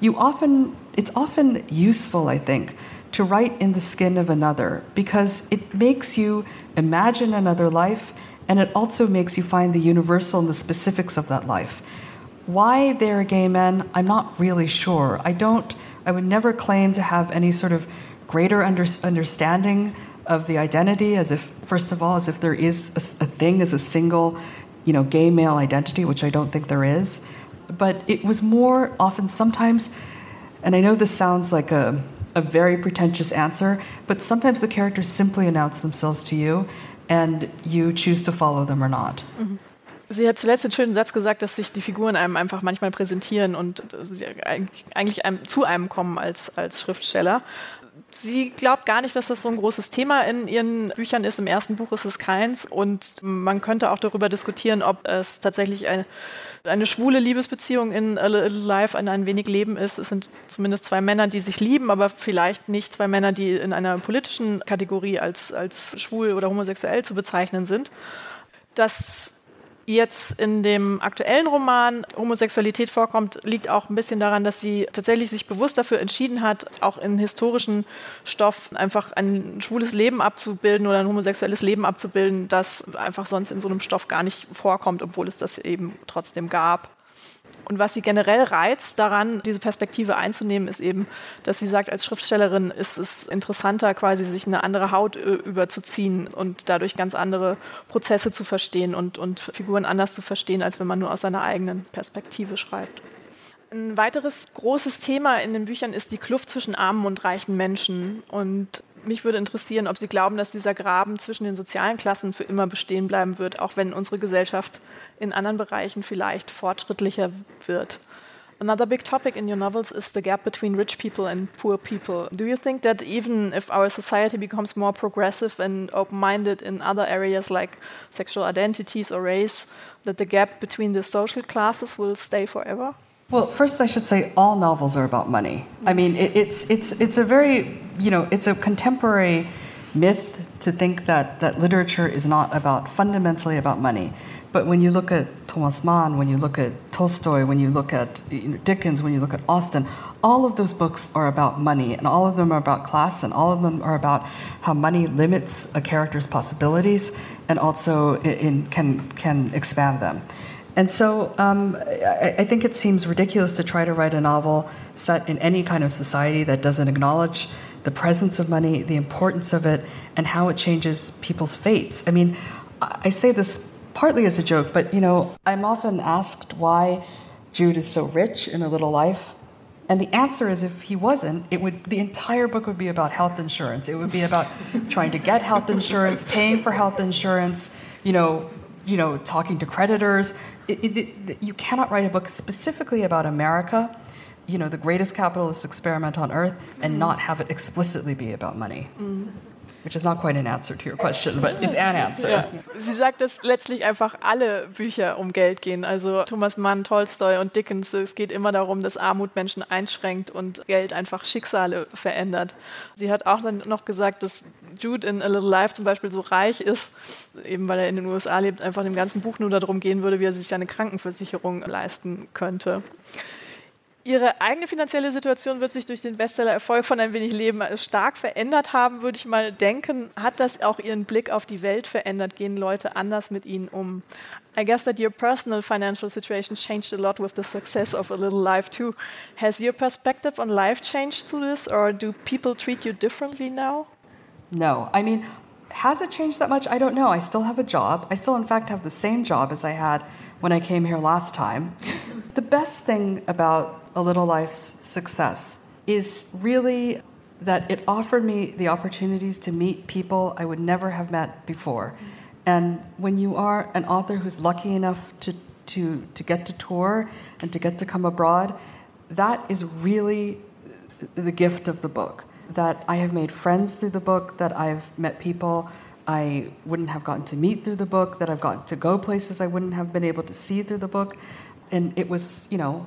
you often it's often useful, I think, to write in the skin of another because it makes you imagine another life and it also makes you find the universal and the specifics of that life. Why they're gay men, I'm not really sure. I don't I would never claim to have any sort of greater under, understanding of the identity as if, first of all, as if there is a, a thing as a single, you know, gay male identity, which I don't think there is. But it was more often sometimes, and I know this sounds like a, a very pretentious answer, but sometimes the characters simply announce themselves to you and you choose to follow them or not. Mhm. Sie hat zuletzt den schönen Satz gesagt, dass sich die Figuren einem einfach manchmal präsentieren und sie eigentlich einem, zu einem kommen als, als Schriftsteller. Sie glaubt gar nicht, dass das so ein großes Thema in ihren Büchern ist. Im ersten Buch ist es keins. Und man könnte auch darüber diskutieren, ob es tatsächlich eine, eine schwule Liebesbeziehung in A Little Life, in ein wenig Leben ist. Es sind zumindest zwei Männer, die sich lieben, aber vielleicht nicht zwei Männer, die in einer politischen Kategorie als, als schwul oder homosexuell zu bezeichnen sind. Das jetzt in dem aktuellen Roman Homosexualität vorkommt, liegt auch ein bisschen daran, dass sie tatsächlich sich bewusst dafür entschieden hat, auch in historischen Stoff einfach ein schwules Leben abzubilden oder ein homosexuelles Leben abzubilden, das einfach sonst in so einem Stoff gar nicht vorkommt, obwohl es das eben trotzdem gab. Und was sie generell reizt daran, diese Perspektive einzunehmen, ist eben, dass sie sagt, als Schriftstellerin ist es interessanter, quasi sich eine andere Haut äh, überzuziehen und dadurch ganz andere Prozesse zu verstehen und, und Figuren anders zu verstehen, als wenn man nur aus seiner eigenen Perspektive schreibt. Ein weiteres großes Thema in den Büchern ist die Kluft zwischen armen und reichen Menschen. Und Mich würde interessieren, ob Sie glauben, dass dieser Graben zwischen den sozialen Klassen für immer bestehen bleiben wird, auch wenn unsere Gesellschaft in anderen Bereichen vielleicht fortschrittlicher wird. Another big topic in your novels is the gap between rich people and poor people. Do you think that even if our society becomes more progressive and open minded in other areas like sexual identities or race, that the gap between the social classes will stay forever? Well, first I should say all novels are about money. I mean, it, it's, it's, it's a very, you know, it's a contemporary myth to think that, that literature is not about, fundamentally about money. But when you look at Thomas Mann, when you look at Tolstoy, when you look at you know, Dickens, when you look at Austen, all of those books are about money, and all of them are about class, and all of them are about how money limits a character's possibilities and also in, can, can expand them. And so um, I, I think it seems ridiculous to try to write a novel set in any kind of society that doesn't acknowledge the presence of money, the importance of it, and how it changes people's fates. I mean, I say this partly as a joke, but you know, I'm often asked why Jude is so rich in A Little Life. And the answer is if he wasn't, it would the entire book would be about health insurance. It would be about trying to get health insurance, paying for health insurance, you know, you know, talking to creditors. It, it, it, you cannot write a book specifically about America, you know, the greatest capitalist experiment on earth, and mm. not have it explicitly be about money. Mm. Which is not quite an answer to your question, but it's an answer. Ja. Sie sagt, dass letztlich einfach alle Bücher um Geld gehen. Also Thomas Mann, Tolstoy und Dickens. Es geht immer darum, dass Armut Menschen einschränkt und Geld einfach Schicksale verändert. Sie hat auch dann noch gesagt, dass Jude in A Little Life zum Beispiel so reich ist, eben weil er in den USA lebt, einfach dem ganzen Buch nur darum gehen würde, wie er sich seine Krankenversicherung leisten könnte. Ihre eigene finanzielle Situation wird sich durch den Bestseller-Erfolg von Ein wenig Leben stark verändert haben, würde ich mal denken. Hat das auch Ihren Blick auf die Welt verändert? Gehen Leute anders mit Ihnen um? I guess that your personal financial situation changed a lot with the success of A Little Life too. Has your perspective on life changed through this, or do people treat you differently now? No. I mean, has it changed that much? I don't know. I still have a job. I still, in fact, have the same job as I had when I came here last time. the best thing about A Little Life's success is really that it offered me the opportunities to meet people I would never have met before. And when you are an author who's lucky enough to, to, to get to tour and to get to come abroad, that is really the gift of the book. That I have made friends through the book, that I've met people I wouldn't have gotten to meet through the book, that I've gotten to go places I wouldn't have been able to see through the book. And it was, you know,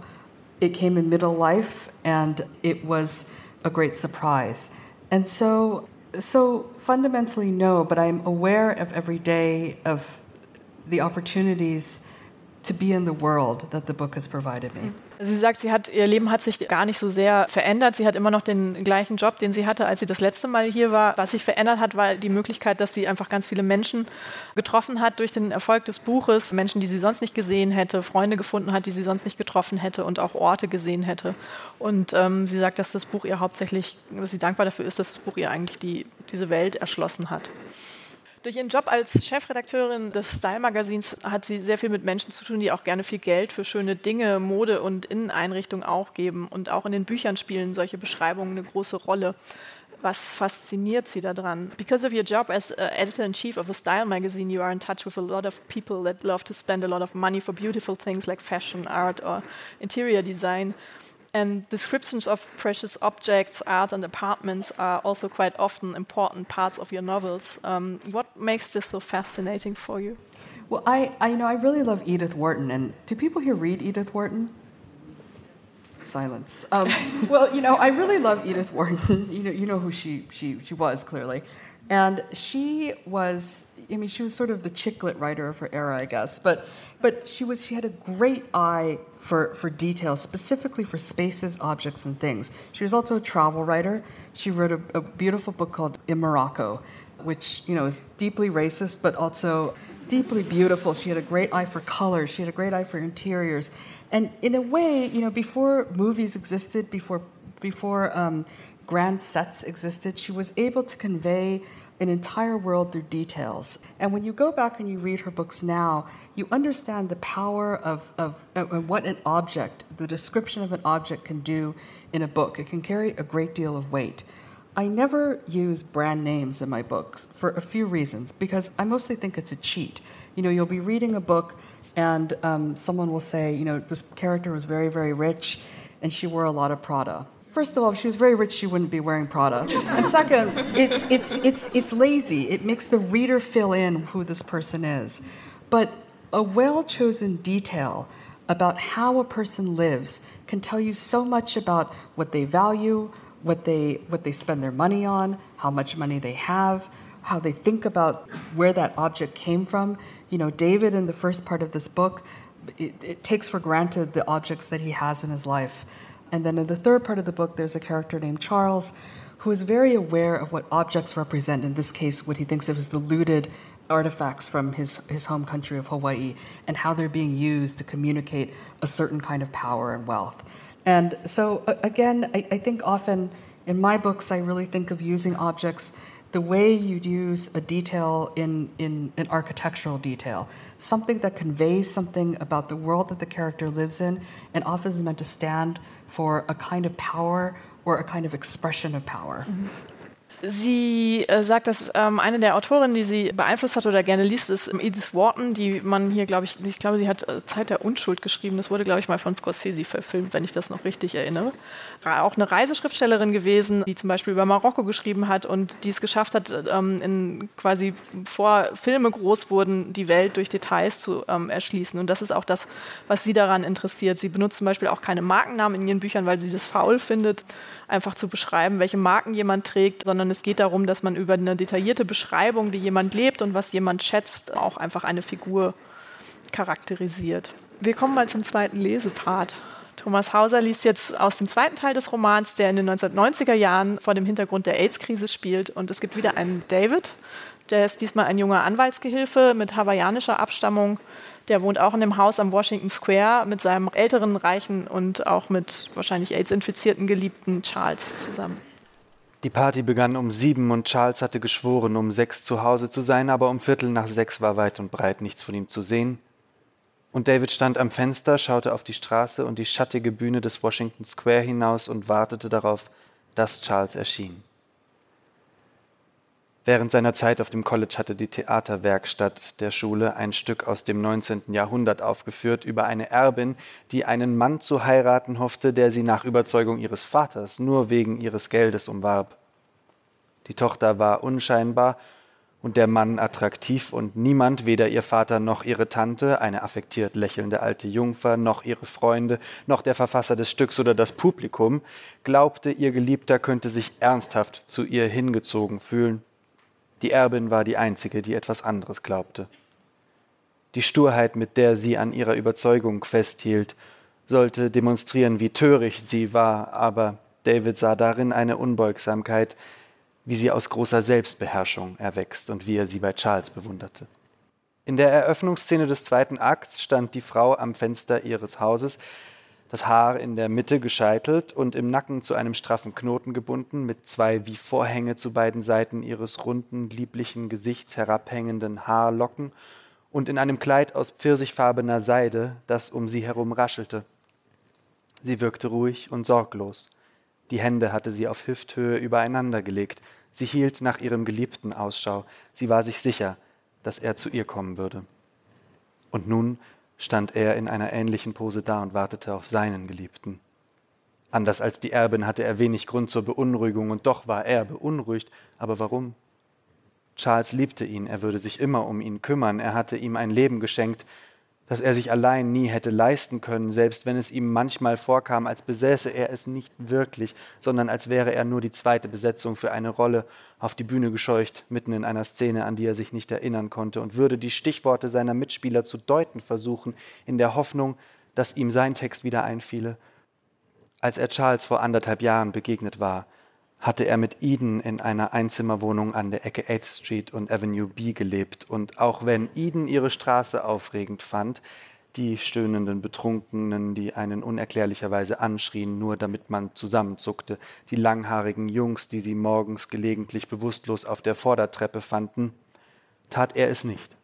it came in middle life and it was a great surprise. And so, so fundamentally, no, but I'm aware of every day of the opportunities to be in the world that the book has provided me. Mm-hmm. Sie sagt, sie hat, ihr Leben hat sich gar nicht so sehr verändert. Sie hat immer noch den gleichen Job, den sie hatte, als sie das letzte Mal hier war. Was sich verändert hat, war die Möglichkeit, dass sie einfach ganz viele Menschen getroffen hat durch den Erfolg des Buches. Menschen, die sie sonst nicht gesehen hätte, Freunde gefunden hat, die sie sonst nicht getroffen hätte und auch Orte gesehen hätte. Und ähm, sie sagt, dass das Buch ihr hauptsächlich, dass sie dankbar dafür ist, dass das Buch ihr eigentlich die, diese Welt erschlossen hat. Durch ihren Job als Chefredakteurin des Style-Magazins hat sie sehr viel mit Menschen zu tun, die auch gerne viel Geld für schöne Dinge, Mode und Inneneinrichtungen auch geben. Und auch in den Büchern spielen solche Beschreibungen eine große Rolle. Was fasziniert Sie daran? Because of your job as uh, editor-in-chief of a style magazine, you are in touch with a lot of people that love to spend a lot of money for beautiful things like fashion, art or interior design. And descriptions of precious objects, art, and apartments are also quite often important parts of your novels. Um, what makes this so fascinating for you? Well, I, I, you know, I really love Edith Wharton. And do people here read Edith Wharton? Silence. Um, well, you know, I really love Edith Wharton. you know, you know who she, she, she was, clearly. And she was, I mean, she was sort of the chicklet writer of her era, I guess. But, but she, was, she had a great eye for, for detail, specifically for spaces, objects, and things. She was also a travel writer. She wrote a, a beautiful book called In Morocco, which you know is deeply racist, but also deeply beautiful. She had a great eye for colors. She had a great eye for interiors, and in a way, you know, before movies existed, before before um, grand sets existed, she was able to convey an entire world through details. And when you go back and you read her books now, you understand the power of, of, of, what an object, the description of an object can do in a book. It can carry a great deal of weight. I never use brand names in my books for a few reasons because I mostly think it's a cheat. You know, you'll be reading a book and um, someone will say, you know, this character was very, very rich and she wore a lot of Prada. First of all, if she was very rich, she wouldn't be wearing Prada. And second, it's, it's, it's, it's lazy. It makes the reader fill in who this person is. But a well chosen detail about how a person lives can tell you so much about what they value, what they, what they spend their money on, how much money they have, how they think about where that object came from. You know, David in the first part of this book, it, it takes for granted the objects that he has in his life. And then in the third part of the book, there's a character named Charles who is very aware of what objects represent, in this case, what he thinks of as the looted artifacts from his, his home country of Hawaii, and how they're being used to communicate a certain kind of power and wealth. And so, again, I, I think often in my books, I really think of using objects the way you'd use a detail in, in an architectural detail, something that conveys something about the world that the character lives in and often is meant to stand for a kind of power or a kind of expression of power. Mm-hmm. Sie äh, sagt, dass ähm, eine der Autorinnen, die sie beeinflusst hat oder gerne liest, ist Edith Wharton, die man hier, glaube ich, ich glaube, sie hat äh, Zeit der Unschuld geschrieben. Das wurde, glaube ich, mal von Scorsese verfilmt, wenn ich das noch richtig erinnere. Auch eine Reiseschriftstellerin gewesen, die zum Beispiel über Marokko geschrieben hat und die es geschafft hat, ähm, in quasi vor Filme groß wurden, die Welt durch Details zu ähm, erschließen. Und das ist auch das, was sie daran interessiert. Sie benutzt zum Beispiel auch keine Markennamen in ihren Büchern, weil sie das faul findet einfach zu beschreiben, welche Marken jemand trägt, sondern es geht darum, dass man über eine detaillierte Beschreibung, wie jemand lebt und was jemand schätzt, auch einfach eine Figur charakterisiert. Wir kommen mal zum zweiten Lesepart. Thomas Hauser liest jetzt aus dem zweiten Teil des Romans, der in den 1990er Jahren vor dem Hintergrund der AIDS-Krise spielt. Und es gibt wieder einen David, der ist diesmal ein junger Anwaltsgehilfe mit hawaiianischer Abstammung, der wohnt auch in dem Haus am Washington Square mit seinem älteren, reichen und auch mit wahrscheinlich AIDS-infizierten Geliebten Charles zusammen. Die Party begann um sieben und Charles hatte geschworen, um sechs zu Hause zu sein, aber um Viertel nach sechs war weit und breit nichts von ihm zu sehen. Und David stand am Fenster, schaute auf die Straße und die schattige Bühne des Washington Square hinaus und wartete darauf, dass Charles erschien. Während seiner Zeit auf dem College hatte die Theaterwerkstatt der Schule ein Stück aus dem 19. Jahrhundert aufgeführt über eine Erbin, die einen Mann zu heiraten hoffte, der sie nach Überzeugung ihres Vaters nur wegen ihres Geldes umwarb. Die Tochter war unscheinbar und der Mann attraktiv und niemand, weder ihr Vater noch ihre Tante, eine affektiert lächelnde alte Jungfer, noch ihre Freunde, noch der Verfasser des Stücks oder das Publikum, glaubte, ihr Geliebter könnte sich ernsthaft zu ihr hingezogen fühlen. Die Erbin war die einzige, die etwas anderes glaubte. Die Sturheit, mit der sie an ihrer Überzeugung festhielt, sollte demonstrieren, wie töricht sie war, aber David sah darin eine Unbeugsamkeit, wie sie aus großer Selbstbeherrschung erwächst und wie er sie bei Charles bewunderte. In der Eröffnungsszene des zweiten Akts stand die Frau am Fenster ihres Hauses, das Haar in der Mitte gescheitelt und im Nacken zu einem straffen Knoten gebunden, mit zwei wie Vorhänge zu beiden Seiten ihres runden, lieblichen Gesichts herabhängenden Haarlocken und in einem Kleid aus pfirsichfarbener Seide, das um sie herum raschelte. Sie wirkte ruhig und sorglos. Die Hände hatte sie auf Hüfthöhe übereinander gelegt. Sie hielt nach ihrem Geliebten Ausschau. Sie war sich sicher, dass er zu ihr kommen würde. Und nun stand er in einer ähnlichen Pose da und wartete auf seinen Geliebten. Anders als die Erbin hatte er wenig Grund zur Beunruhigung, und doch war er beunruhigt. Aber warum? Charles liebte ihn, er würde sich immer um ihn kümmern, er hatte ihm ein Leben geschenkt, das er sich allein nie hätte leisten können, selbst wenn es ihm manchmal vorkam, als besäße er es nicht wirklich, sondern als wäre er nur die zweite Besetzung für eine Rolle auf die Bühne gescheucht, mitten in einer Szene, an die er sich nicht erinnern konnte, und würde die Stichworte seiner Mitspieler zu deuten versuchen, in der Hoffnung, dass ihm sein Text wieder einfiele. Als er Charles vor anderthalb Jahren begegnet war, hatte er mit Eden in einer Einzimmerwohnung an der Ecke 8th Street und Avenue B gelebt. Und auch wenn Eden ihre Straße aufregend fand, die stöhnenden Betrunkenen, die einen unerklärlicherweise anschrien, nur damit man zusammenzuckte, die langhaarigen Jungs, die sie morgens gelegentlich bewusstlos auf der Vordertreppe fanden, tat er es nicht.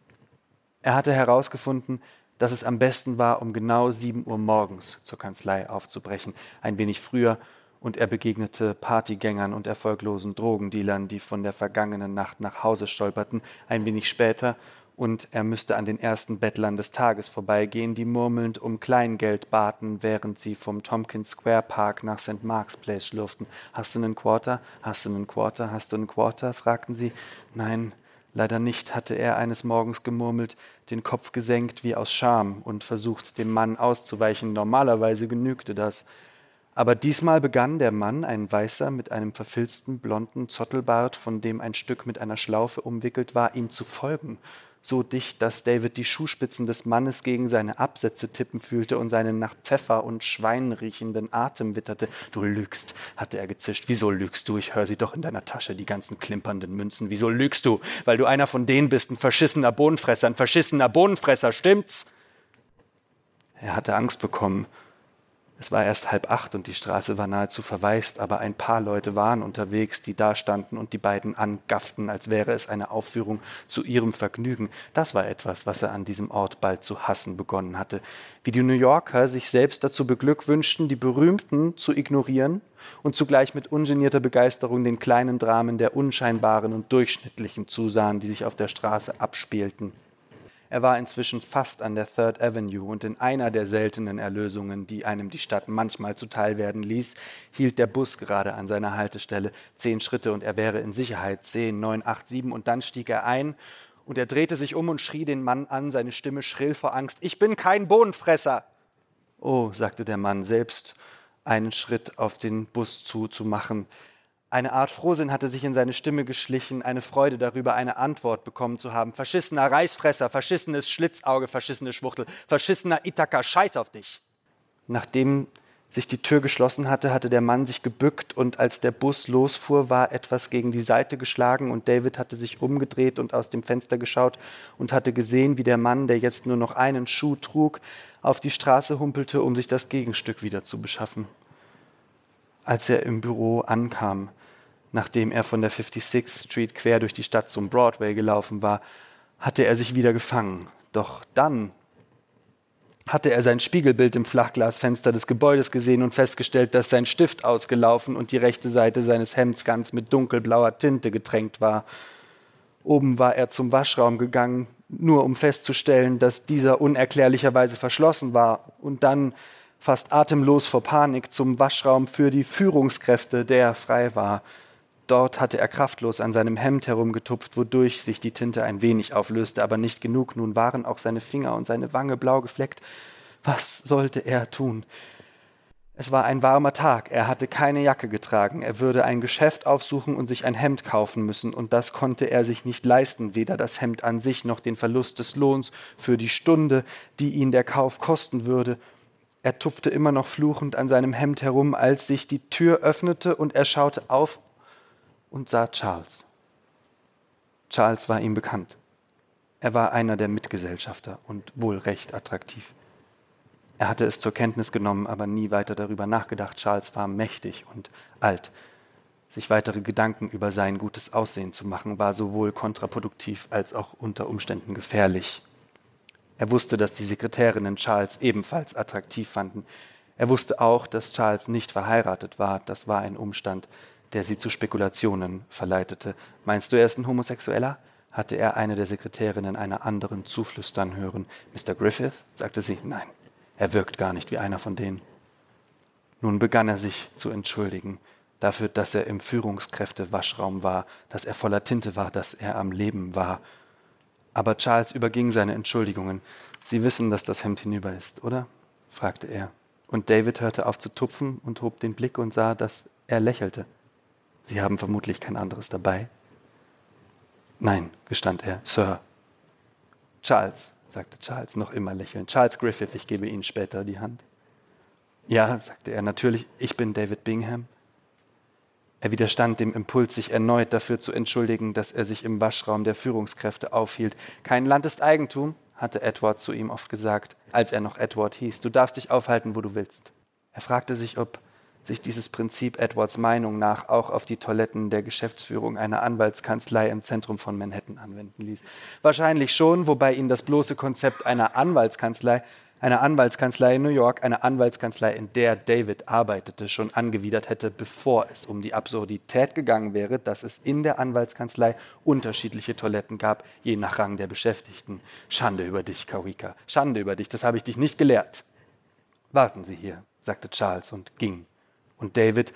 Er hatte herausgefunden, dass es am besten war, um genau sieben Uhr morgens zur Kanzlei aufzubrechen, ein wenig früher und er begegnete Partygängern und erfolglosen Drogendealern, die von der vergangenen Nacht nach Hause stolperten, ein wenig später, und er müsste an den ersten Bettlern des Tages vorbeigehen, die murmelnd um Kleingeld baten, während sie vom Tompkins Square Park nach St. Mark's Place schlurften. Hast du einen Quarter? Hast du einen Quarter? Hast du einen Quarter? fragten sie. Nein, leider nicht, hatte er eines Morgens gemurmelt, den Kopf gesenkt wie aus Scham und versucht, dem Mann auszuweichen. Normalerweise genügte das. Aber diesmal begann der Mann, ein Weißer mit einem verfilzten blonden Zottelbart, von dem ein Stück mit einer Schlaufe umwickelt war, ihm zu folgen. So dicht, dass David die Schuhspitzen des Mannes gegen seine Absätze tippen fühlte und seinen nach Pfeffer und Schwein riechenden Atem witterte. Du lügst, hatte er gezischt. Wieso lügst du? Ich höre sie doch in deiner Tasche, die ganzen klimpernden Münzen. Wieso lügst du? Weil du einer von denen bist, ein verschissener Bohnenfresser, ein verschissener Bohnenfresser, stimmt's? Er hatte Angst bekommen es war erst halb acht und die Straße war nahezu verwaist, aber ein paar Leute waren unterwegs, die da standen und die beiden angafften, als wäre es eine Aufführung zu ihrem Vergnügen. Das war etwas, was er an diesem Ort bald zu hassen begonnen hatte. Wie die New Yorker sich selbst dazu beglückwünschten, die Berühmten zu ignorieren und zugleich mit ungenierter Begeisterung den kleinen Dramen der Unscheinbaren und Durchschnittlichen zusahen, die sich auf der Straße abspielten. Er war inzwischen fast an der Third Avenue und in einer der seltenen Erlösungen, die einem die Stadt manchmal zuteil werden ließ, hielt der Bus gerade an seiner Haltestelle. Zehn Schritte und er wäre in Sicherheit. Zehn, neun, acht, sieben und dann stieg er ein und er drehte sich um und schrie den Mann an, seine Stimme schrill vor Angst. Ich bin kein Bohnenfresser! Oh, sagte der Mann selbst, einen Schritt auf den Bus zu, zu machen. Eine Art Frohsinn hatte sich in seine Stimme geschlichen, eine Freude darüber, eine Antwort bekommen zu haben. Verschissener Reißfresser, verschissenes Schlitzauge, verschissene Schwuchtel, verschissener Ithaka, scheiß auf dich. Nachdem sich die Tür geschlossen hatte, hatte der Mann sich gebückt und als der Bus losfuhr, war etwas gegen die Seite geschlagen und David hatte sich umgedreht und aus dem Fenster geschaut und hatte gesehen, wie der Mann, der jetzt nur noch einen Schuh trug, auf die Straße humpelte, um sich das Gegenstück wieder zu beschaffen. Als er im Büro ankam, nachdem er von der 56th Street quer durch die Stadt zum Broadway gelaufen war, hatte er sich wieder gefangen. Doch dann hatte er sein Spiegelbild im Flachglasfenster des Gebäudes gesehen und festgestellt, dass sein Stift ausgelaufen und die rechte Seite seines Hemds ganz mit dunkelblauer Tinte getränkt war. Oben war er zum Waschraum gegangen, nur um festzustellen, dass dieser unerklärlicherweise verschlossen war, und dann, fast atemlos vor Panik, zum Waschraum für die Führungskräfte, der frei war. Dort hatte er kraftlos an seinem Hemd herumgetupft, wodurch sich die Tinte ein wenig auflöste, aber nicht genug. Nun waren auch seine Finger und seine Wange blau gefleckt. Was sollte er tun? Es war ein warmer Tag, er hatte keine Jacke getragen, er würde ein Geschäft aufsuchen und sich ein Hemd kaufen müssen, und das konnte er sich nicht leisten, weder das Hemd an sich noch den Verlust des Lohns für die Stunde, die ihn der Kauf kosten würde. Er tupfte immer noch fluchend an seinem Hemd herum, als sich die Tür öffnete und er schaute auf und sah Charles. Charles war ihm bekannt. Er war einer der Mitgesellschafter und wohl recht attraktiv. Er hatte es zur Kenntnis genommen, aber nie weiter darüber nachgedacht. Charles war mächtig und alt. Sich weitere Gedanken über sein gutes Aussehen zu machen, war sowohl kontraproduktiv als auch unter Umständen gefährlich. Er wusste, dass die Sekretärinnen Charles ebenfalls attraktiv fanden. Er wusste auch, dass Charles nicht verheiratet war. Das war ein Umstand, der sie zu Spekulationen verleitete. Meinst du, er ist ein Homosexueller? hatte er eine der Sekretärinnen einer anderen zuflüstern hören. Mr. Griffith? sagte sie. Nein, er wirkt gar nicht wie einer von denen. Nun begann er sich zu entschuldigen dafür, dass er im Führungskräfte-Waschraum war, dass er voller Tinte war, dass er am Leben war. Aber Charles überging seine Entschuldigungen. Sie wissen, dass das Hemd hinüber ist, oder? fragte er. Und David hörte auf zu tupfen und hob den Blick und sah, dass er lächelte. Sie haben vermutlich kein anderes dabei. Nein, gestand er, Sir. Charles, sagte Charles, noch immer lächelnd. Charles Griffith, ich gebe Ihnen später die Hand. Ja, sagte er, natürlich, ich bin David Bingham. Er widerstand dem Impuls, sich erneut dafür zu entschuldigen, dass er sich im Waschraum der Führungskräfte aufhielt. Kein Land ist Eigentum, hatte Edward zu ihm oft gesagt, als er noch Edward hieß. Du darfst dich aufhalten, wo du willst. Er fragte sich, ob sich dieses Prinzip Edwards Meinung nach auch auf die Toiletten der Geschäftsführung einer Anwaltskanzlei im Zentrum von Manhattan anwenden ließ. Wahrscheinlich schon, wobei ihn das bloße Konzept einer Anwaltskanzlei eine Anwaltskanzlei in New York, eine Anwaltskanzlei, in der David arbeitete, schon angewidert hätte, bevor es um die Absurdität gegangen wäre, dass es in der Anwaltskanzlei unterschiedliche Toiletten gab, je nach Rang der Beschäftigten. Schande über dich, Kawika, Schande über dich, das habe ich dich nicht gelehrt. Warten Sie hier, sagte Charles und ging. Und David,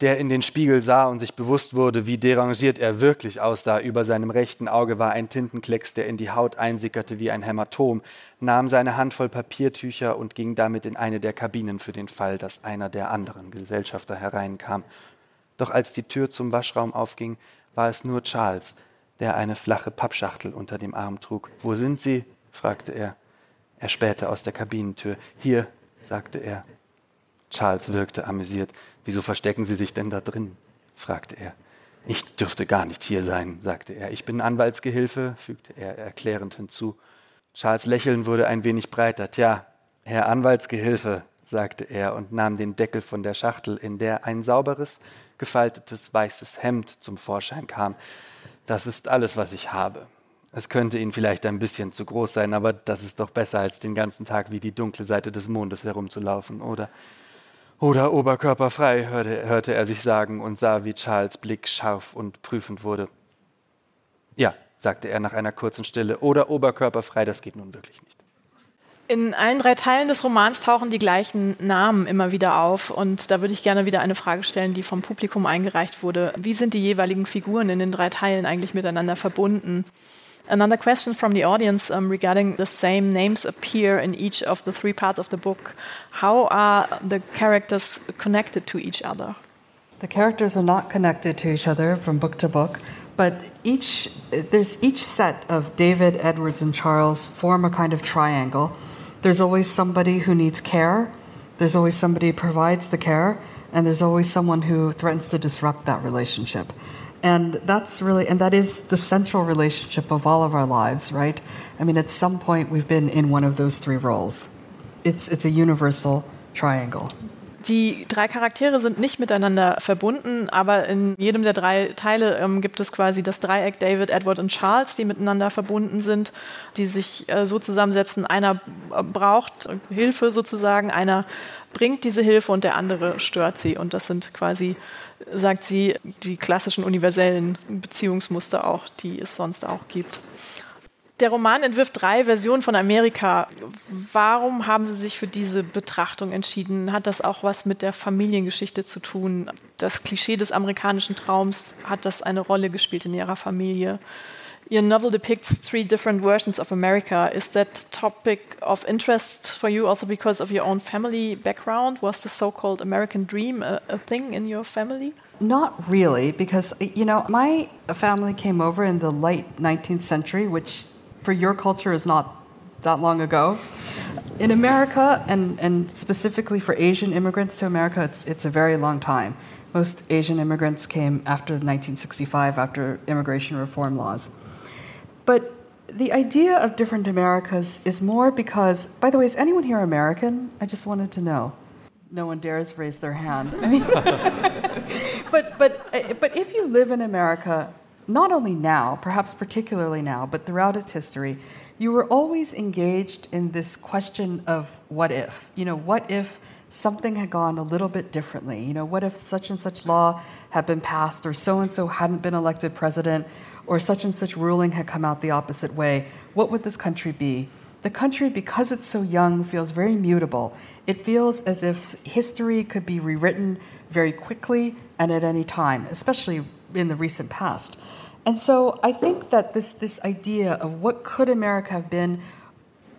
der in den Spiegel sah und sich bewusst wurde, wie derangiert er wirklich aussah. Über seinem rechten Auge war ein Tintenklecks, der in die Haut einsickerte wie ein Hämatom, nahm seine Handvoll Papiertücher und ging damit in eine der Kabinen für den Fall, dass einer der anderen Gesellschafter hereinkam. Doch als die Tür zum Waschraum aufging, war es nur Charles, der eine flache Pappschachtel unter dem Arm trug. Wo sind Sie? fragte er. Er spähte aus der Kabinentür. Hier, sagte er. Charles wirkte amüsiert. Wieso verstecken Sie sich denn da drin? fragte er. Ich dürfte gar nicht hier sein, sagte er. Ich bin Anwaltsgehilfe, fügte er erklärend hinzu. Charles Lächeln wurde ein wenig breiter. Tja, Herr Anwaltsgehilfe, sagte er und nahm den Deckel von der Schachtel, in der ein sauberes, gefaltetes weißes Hemd zum Vorschein kam. Das ist alles, was ich habe. Es könnte Ihnen vielleicht ein bisschen zu groß sein, aber das ist doch besser, als den ganzen Tag wie die dunkle Seite des Mondes herumzulaufen, oder? Oder oberkörperfrei, hörte, hörte er sich sagen und sah, wie Charles Blick scharf und prüfend wurde. Ja, sagte er nach einer kurzen Stille, oder oberkörperfrei, das geht nun wirklich nicht. In allen drei Teilen des Romans tauchen die gleichen Namen immer wieder auf. Und da würde ich gerne wieder eine Frage stellen, die vom Publikum eingereicht wurde. Wie sind die jeweiligen Figuren in den drei Teilen eigentlich miteinander verbunden? Another question from the audience um, regarding the same names appear in each of the three parts of the book. How are the characters connected to each other? The characters are not connected to each other from book to book, but each there's each set of David, Edwards, and Charles form a kind of triangle. There's always somebody who needs care. There's always somebody who provides the care, and there's always someone who threatens to disrupt that relationship. And that's really, and that is the central relationship of all of our lives, right? I mean, at some point we've been in one of those three roles. It's, it's a universal triangle. Die drei Charaktere sind nicht miteinander verbunden, aber in jedem der drei Teile ähm, gibt es quasi das Dreieck David, Edward und Charles, die miteinander verbunden sind, die sich äh, so zusammensetzen. Einer braucht Hilfe sozusagen, einer bringt diese Hilfe und der andere stört sie. Und das sind quasi sagt sie, die klassischen universellen Beziehungsmuster auch, die es sonst auch gibt. Der Roman entwirft drei Versionen von Amerika. Warum haben Sie sich für diese Betrachtung entschieden? Hat das auch was mit der Familiengeschichte zu tun? Das Klischee des amerikanischen Traums, hat das eine Rolle gespielt in Ihrer Familie? Your novel depicts three different versions of America. Is that topic of interest for you also because of your own family background? Was the so called American dream a, a, thing in your family? Not really, because, you know, my family came over in the late 19th century, which for your culture is not that long ago. In America, and, and specifically for Asian immigrants to America, it's, it's a very long time. Most Asian immigrants came after 1965, after immigration reform laws. But the idea of different Americas is more because, by the way, is anyone here American? I just wanted to know. No one dares raise their hand. I mean, but, but, but if you live in America, not only now, perhaps particularly now, but throughout its history, you were always engaged in this question of what if. You know, what if something had gone a little bit differently? You know, what if such and such law had been passed or so and so hadn't been elected president? Or such and such ruling had come out the opposite way, what would this country be? The country, because it's so young, feels very mutable. It feels as if history could be rewritten very quickly and at any time, especially in the recent past. And so I think that this, this idea of what could America have been,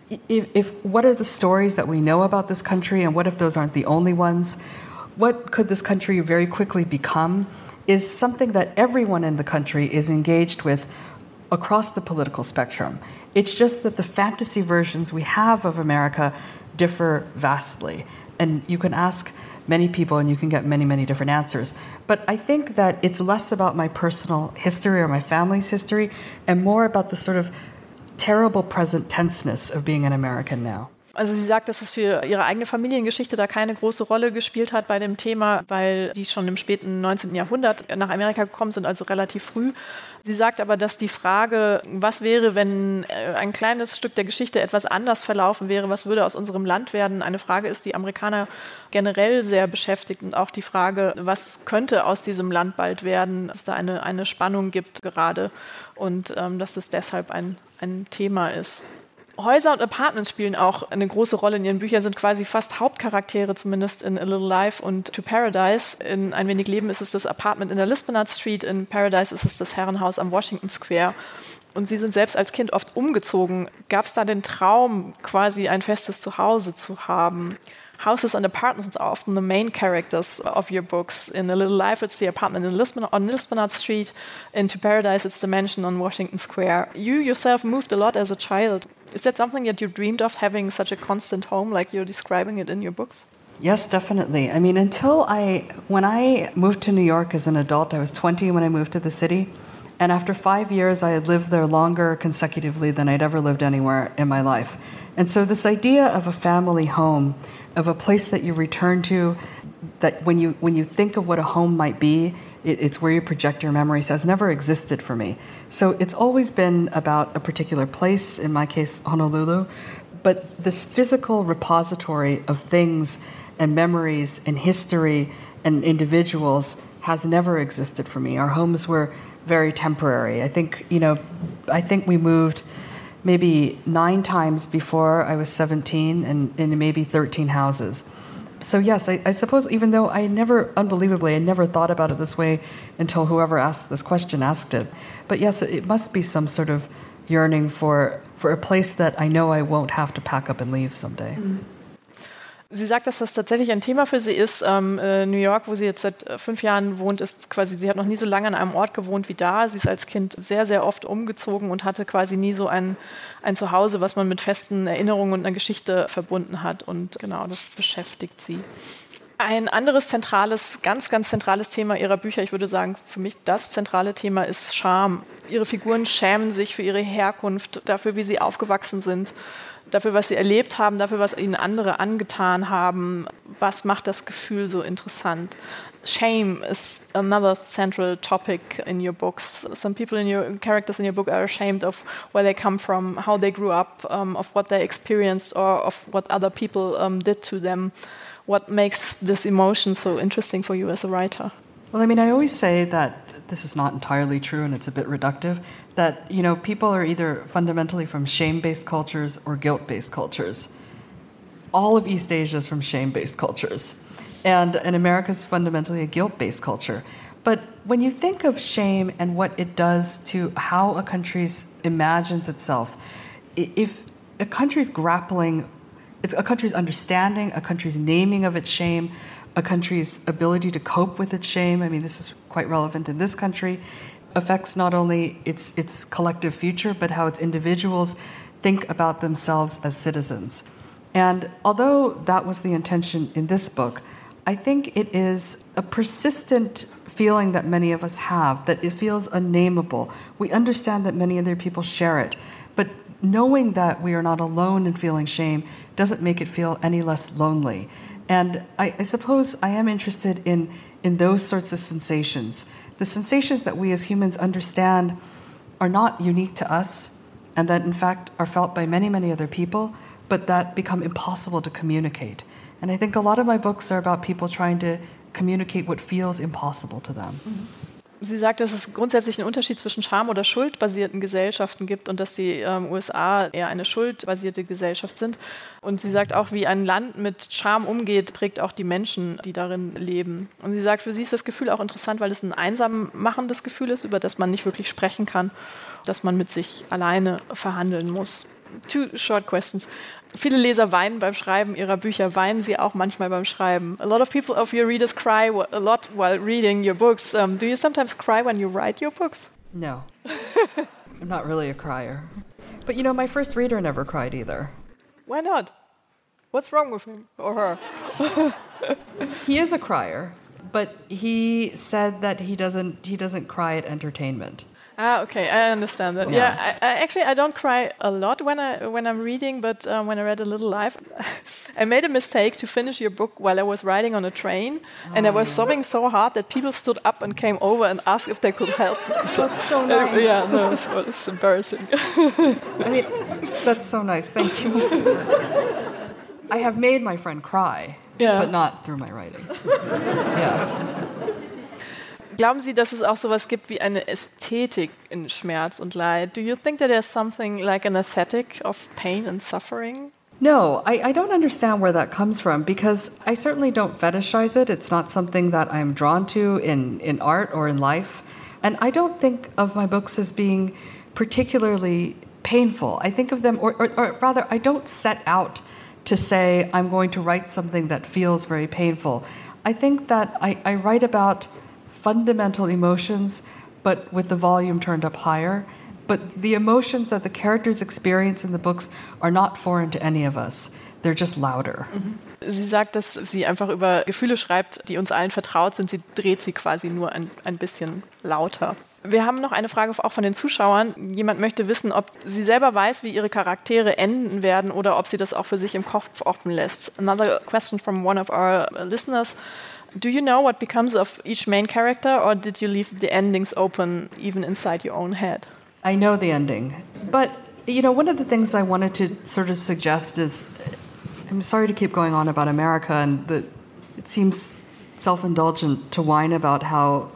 if, if what are the stories that we know about this country, and what if those aren't the only ones? What could this country very quickly become? Is something that everyone in the country is engaged with across the political spectrum. It's just that the fantasy versions we have of America differ vastly. And you can ask many people and you can get many, many different answers. But I think that it's less about my personal history or my family's history and more about the sort of terrible present tenseness of being an American now. Also sie sagt, dass es für ihre eigene Familiengeschichte da keine große Rolle gespielt hat bei dem Thema, weil die schon im späten 19. Jahrhundert nach Amerika gekommen sind, also relativ früh. Sie sagt aber, dass die Frage, was wäre, wenn äh, ein kleines Stück der Geschichte etwas anders verlaufen wäre, was würde aus unserem Land werden, eine Frage ist, die Amerikaner generell sehr beschäftigt und auch die Frage, was könnte aus diesem Land bald werden, dass da eine, eine Spannung gibt gerade und ähm, dass das deshalb ein, ein Thema ist. Häuser und Apartments spielen auch eine große Rolle in ihren Büchern, sind quasi fast Hauptcharaktere, zumindest in A Little Life und To Paradise. In Ein wenig Leben ist es das Apartment in der Lispinat Street, in Paradise ist es das Herrenhaus am Washington Square. Und Sie sind selbst als Kind oft umgezogen. Gab es da den Traum, quasi ein festes Zuhause zu haben? houses and apartments are often the main characters of your books. In A Little Life, it's the apartment in Lisbon, on Lisbonard Street. Into Paradise, it's the mansion on Washington Square. You yourself moved a lot as a child. Is that something that you dreamed of, having such a constant home like you're describing it in your books? Yes, definitely. I mean, until I, when I moved to New York as an adult, I was 20 when I moved to the city. And after five years, I had lived there longer consecutively than I'd ever lived anywhere in my life. And so, this idea of a family home of a place that you return to that when you when you think of what a home might be it, it's where you project your memories has never existed for me. So it's always been about a particular place in my case honolulu but this physical repository of things and memories and history and individuals has never existed for me. Our homes were very temporary. I think you know i think we moved maybe nine times before I was 17 and in maybe 13 houses. So, yes, I, I, suppose even though I never, unbelievably, I never thought about it this way until whoever asked this question asked it. But yes, it must be some sort of yearning for, for a place that I know I won't have to pack up and leave someday. Mm. Sie sagt, dass das tatsächlich ein Thema für sie ist. Ähm, äh, New York, wo sie jetzt seit äh, fünf Jahren wohnt, ist quasi, sie hat noch nie so lange an einem Ort gewohnt wie da. Sie ist als Kind sehr, sehr oft umgezogen und hatte quasi nie so ein, ein Zuhause, was man mit festen Erinnerungen und einer Geschichte verbunden hat. Und genau, das beschäftigt sie. Ein anderes zentrales, ganz, ganz zentrales Thema ihrer Bücher, ich würde sagen, für mich das zentrale Thema ist Scham. Ihre Figuren schämen sich für ihre Herkunft, dafür, wie sie aufgewachsen sind dafür, was sie erlebt haben, dafür, was ihnen andere angetan haben. Was macht das Gefühl so interessant? Shame is another central topic in your books. Some people in your characters in your book are ashamed of where they come from, how they grew up, um, of what they experienced, or of what other people um, did to them. What makes this emotion so interesting for you as a writer? Well, I mean, I always say that this is not entirely true and it's a bit reductive, that you know people are either fundamentally from shame-based cultures or guilt-based cultures. All of East Asia is from shame-based cultures, and and America is fundamentally a guilt-based culture. But when you think of shame and what it does to how a country imagines itself, if a country's grappling, it's a country's understanding, a country's naming of its shame, a country's ability to cope with its shame. I mean, this is quite relevant in this country affects not only its, its collective future, but how its individuals think about themselves as citizens. And although that was the intention in this book, I think it is a persistent feeling that many of us have, that it feels unnameable. We understand that many other people share it, but knowing that we are not alone in feeling shame doesn't make it feel any less lonely. And I, I suppose I am interested in, in those sorts of sensations the sensations that we as humans understand are not unique to us and that in fact are felt by many, many other people, but that become impossible to communicate. And I think a lot of my books are about people trying to communicate what feels impossible to them. Mm-hmm. Sie sagt, dass es grundsätzlich einen Unterschied zwischen Scham- oder Schuldbasierten Gesellschaften gibt und dass die ähm, USA eher eine schuldbasierte Gesellschaft sind. Und sie sagt auch, wie ein Land mit Scham umgeht, prägt auch die Menschen, die darin leben. Und sie sagt, für sie ist das Gefühl auch interessant, weil es ein einsam machendes Gefühl ist, über das man nicht wirklich sprechen kann, dass man mit sich alleine verhandeln muss. Two short questions. Viele Leser weinen beim Schreiben ihrer Bücher. Weinen sie auch manchmal beim Schreiben? A lot of people of your readers cry a lot while reading your books. Um, do you sometimes cry when you write your books? No. I'm not really a crier. But you know, my first reader never cried either. Why not? What's wrong with him or her? he is a crier, but he said that he doesn't he doesn't cry at entertainment. Ah, okay, I understand that. Yeah, yeah I, I actually I don't cry a lot when I when I'm reading, but um, when I read a little live, I made a mistake to finish your book while I was riding on a train, oh. and I was oh. sobbing so hard that people stood up and came over and asked if they could help me. So, that's so nice. Uh, yeah, no, it's, well, it's embarrassing. I mean, that's so nice. Thank you. I have made my friend cry, yeah. but not through my writing. yeah. Glauben Sie, dass es auch sowas gibt wie eine Ästhetik in Schmerz und Leid? Do you think that there's something like an aesthetic of pain and suffering? No, I, I, don't understand where that comes from because I certainly don't fetishize it. It's not something that I'm drawn to in, in art or in life. And I don't think of my books as being particularly painful. I think of them, or, or, or rather, I don't set out to say I'm going to write something that feels very painful. I think that I, I write about fundamental emotions, but with the volume turned up higher. But the emotions that the characters experience in the books are not foreign to any of us. They're just louder. Mhm. Sie sagt, dass sie einfach über Gefühle schreibt, die uns allen vertraut sind. Sie dreht sie quasi nur ein, ein bisschen lauter. Wir haben noch eine Frage auch von den Zuschauern. Jemand möchte wissen, ob sie selber weiß, wie ihre Charaktere enden werden oder ob sie das auch für sich im Kopf offen lässt. Another question from one of our listeners. Do you know what becomes of each main character, or did you leave the endings open even inside your own head? I know the ending. But, you know, one of the things I wanted to sort of suggest is I'm sorry to keep going on about America, and that it seems self indulgent to whine about how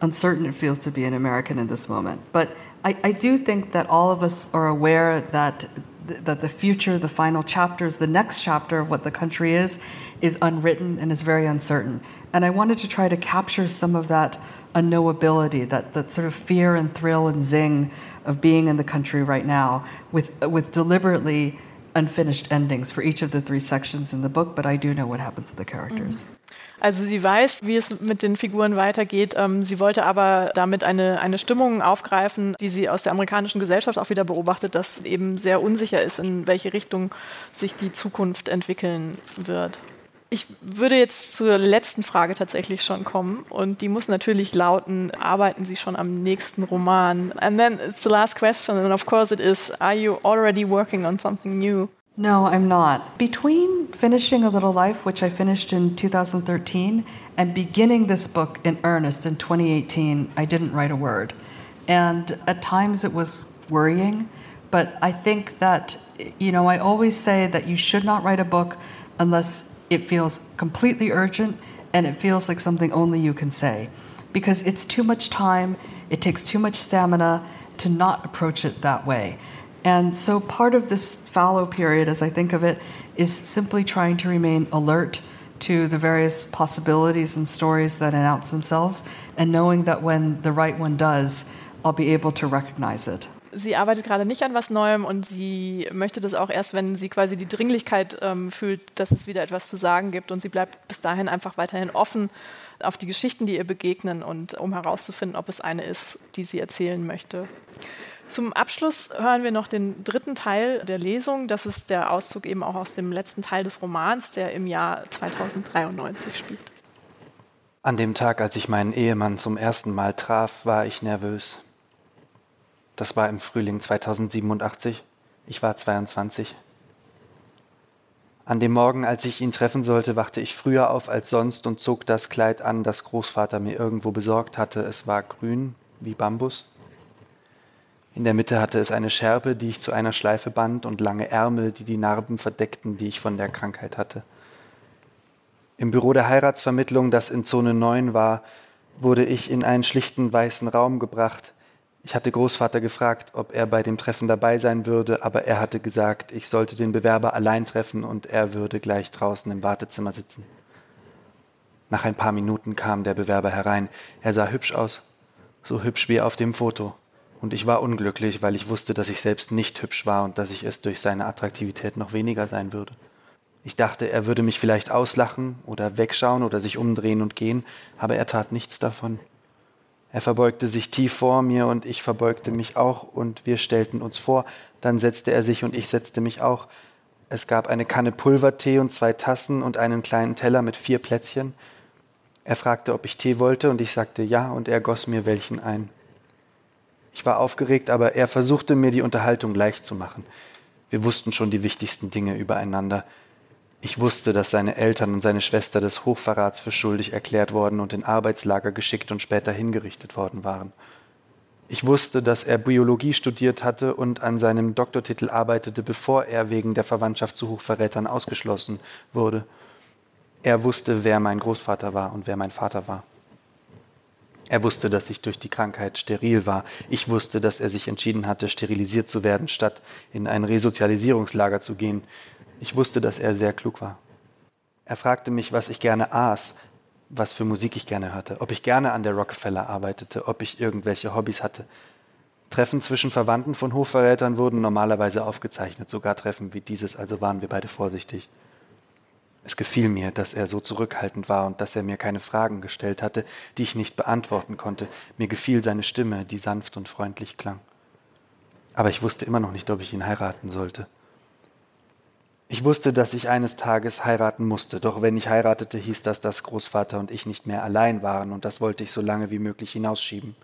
uncertain it feels to be an American in this moment. But I, I do think that all of us are aware that that the future, the final chapters, the next chapter of what the country is, is unwritten and is very uncertain. And I wanted to try to capture some of that unknowability, that, that sort of fear and thrill and zing of being in the country right now, with, with deliberately unfinished endings for each of the three sections in the book, but I do know what happens to the characters. Mm-hmm. Also sie weiß, wie es mit den Figuren weitergeht. Ähm, sie wollte aber damit eine, eine Stimmung aufgreifen, die sie aus der amerikanischen Gesellschaft auch wieder beobachtet, dass eben sehr unsicher ist, in welche Richtung sich die Zukunft entwickeln wird. Ich würde jetzt zur letzten Frage tatsächlich schon kommen und die muss natürlich lauten, arbeiten Sie schon am nächsten Roman? And then it's the last question and of course it is, are you already working on something new? No, I'm not. Between finishing A Little Life, which I finished in 2013, and beginning this book in earnest in 2018, I didn't write a word. And at times it was worrying, but I think that, you know, I always say that you should not write a book unless it feels completely urgent and it feels like something only you can say. Because it's too much time, it takes too much stamina to not approach it that way. And so part of this fallow period, as I think of it, is simply trying to remain alert to the various possibilities and stories that announce themselves and knowing that when the right one does, I'll be able to recognize it. Sie arbeitet gerade nicht an was Neuem und sie möchte das auch erst, wenn sie quasi die Dringlichkeit ähm, fühlt, dass es wieder etwas zu sagen gibt. Und sie bleibt bis dahin einfach weiterhin offen auf die Geschichten, die ihr begegnen und um herauszufinden, ob es eine ist, die sie erzählen möchte. Zum Abschluss hören wir noch den dritten Teil der Lesung. Das ist der Auszug eben auch aus dem letzten Teil des Romans, der im Jahr 2093 spielt. An dem Tag, als ich meinen Ehemann zum ersten Mal traf, war ich nervös. Das war im Frühling 2087. Ich war 22. An dem Morgen, als ich ihn treffen sollte, wachte ich früher auf als sonst und zog das Kleid an, das Großvater mir irgendwo besorgt hatte. Es war grün wie Bambus. In der Mitte hatte es eine Schärpe, die ich zu einer Schleife band, und lange Ärmel, die die Narben verdeckten, die ich von der Krankheit hatte. Im Büro der Heiratsvermittlung, das in Zone 9 war, wurde ich in einen schlichten weißen Raum gebracht. Ich hatte Großvater gefragt, ob er bei dem Treffen dabei sein würde, aber er hatte gesagt, ich sollte den Bewerber allein treffen und er würde gleich draußen im Wartezimmer sitzen. Nach ein paar Minuten kam der Bewerber herein. Er sah hübsch aus, so hübsch wie auf dem Foto. Und ich war unglücklich, weil ich wusste, dass ich selbst nicht hübsch war und dass ich es durch seine Attraktivität noch weniger sein würde. Ich dachte, er würde mich vielleicht auslachen oder wegschauen oder sich umdrehen und gehen, aber er tat nichts davon. Er verbeugte sich tief vor mir und ich verbeugte mich auch und wir stellten uns vor, dann setzte er sich und ich setzte mich auch. Es gab eine Kanne Pulvertee und zwei Tassen und einen kleinen Teller mit vier Plätzchen. Er fragte, ob ich Tee wollte und ich sagte ja und er goss mir welchen ein. Ich war aufgeregt, aber er versuchte mir die Unterhaltung leicht zu machen. Wir wussten schon die wichtigsten Dinge übereinander. Ich wusste, dass seine Eltern und seine Schwester des Hochverrats für schuldig erklärt worden und in Arbeitslager geschickt und später hingerichtet worden waren. Ich wusste, dass er Biologie studiert hatte und an seinem Doktortitel arbeitete, bevor er wegen der Verwandtschaft zu Hochverrätern ausgeschlossen wurde. Er wusste, wer mein Großvater war und wer mein Vater war. Er wusste, dass ich durch die Krankheit steril war. Ich wusste, dass er sich entschieden hatte, sterilisiert zu werden, statt in ein Resozialisierungslager zu gehen. Ich wusste, dass er sehr klug war. Er fragte mich, was ich gerne aß, was für Musik ich gerne hörte, ob ich gerne an der Rockefeller arbeitete, ob ich irgendwelche Hobbys hatte. Treffen zwischen Verwandten von Hofverrätern wurden normalerweise aufgezeichnet, sogar Treffen wie dieses, also waren wir beide vorsichtig. Es gefiel mir, dass er so zurückhaltend war und dass er mir keine Fragen gestellt hatte, die ich nicht beantworten konnte. Mir gefiel seine Stimme, die sanft und freundlich klang. Aber ich wusste immer noch nicht, ob ich ihn heiraten sollte. Ich wusste, dass ich eines Tages heiraten musste, doch wenn ich heiratete, hieß das, dass Großvater und ich nicht mehr allein waren, und das wollte ich so lange wie möglich hinausschieben.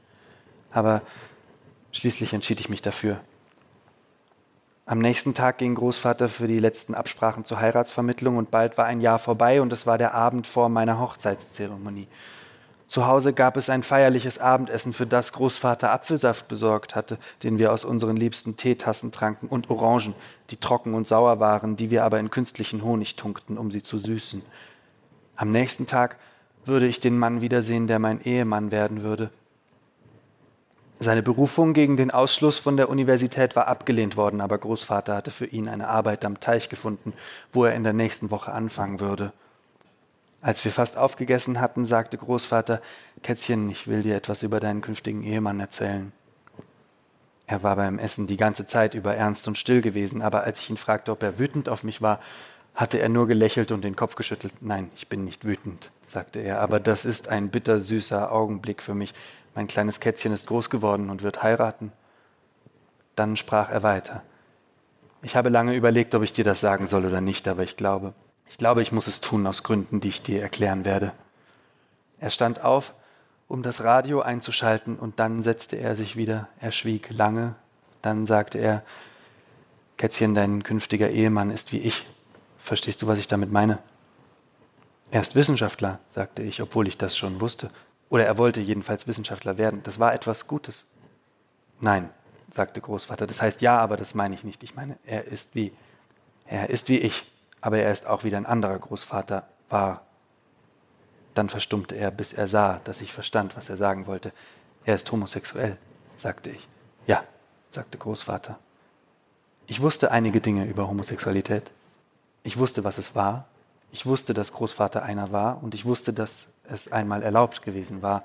Aber schließlich entschied ich mich dafür. Am nächsten Tag ging Großvater für die letzten Absprachen zur Heiratsvermittlung und bald war ein Jahr vorbei und es war der Abend vor meiner Hochzeitszeremonie. Zu Hause gab es ein feierliches Abendessen, für das Großvater Apfelsaft besorgt hatte, den wir aus unseren liebsten Teetassen tranken, und Orangen, die trocken und sauer waren, die wir aber in künstlichen Honig tunkten, um sie zu süßen. Am nächsten Tag würde ich den Mann wiedersehen, der mein Ehemann werden würde. Seine Berufung gegen den Ausschluss von der Universität war abgelehnt worden, aber Großvater hatte für ihn eine Arbeit am Teich gefunden, wo er in der nächsten Woche anfangen würde. Als wir fast aufgegessen hatten, sagte Großvater, Kätzchen, ich will dir etwas über deinen künftigen Ehemann erzählen. Er war beim Essen die ganze Zeit über ernst und still gewesen, aber als ich ihn fragte, ob er wütend auf mich war, hatte er nur gelächelt und den Kopf geschüttelt. Nein, ich bin nicht wütend, sagte er, aber das ist ein bittersüßer Augenblick für mich. Mein kleines Kätzchen ist groß geworden und wird heiraten. Dann sprach er weiter. Ich habe lange überlegt, ob ich dir das sagen soll oder nicht, aber ich glaube, ich glaube, ich muss es tun aus Gründen, die ich dir erklären werde. Er stand auf, um das Radio einzuschalten, und dann setzte er sich wieder. Er schwieg lange. Dann sagte er, Kätzchen, dein künftiger Ehemann ist wie ich. Verstehst du, was ich damit meine? Er ist Wissenschaftler, sagte ich, obwohl ich das schon wusste. Oder er wollte jedenfalls Wissenschaftler werden. Das war etwas Gutes. Nein, sagte Großvater. Das heißt ja, aber das meine ich nicht. Ich meine, er ist wie, er ist wie ich aber er ist auch wieder ein anderer Großvater war. Dann verstummte er, bis er sah, dass ich verstand, was er sagen wollte. Er ist homosexuell, sagte ich. Ja, sagte Großvater. Ich wusste einige Dinge über Homosexualität. Ich wusste, was es war. Ich wusste, dass Großvater einer war und ich wusste, dass es einmal erlaubt gewesen war.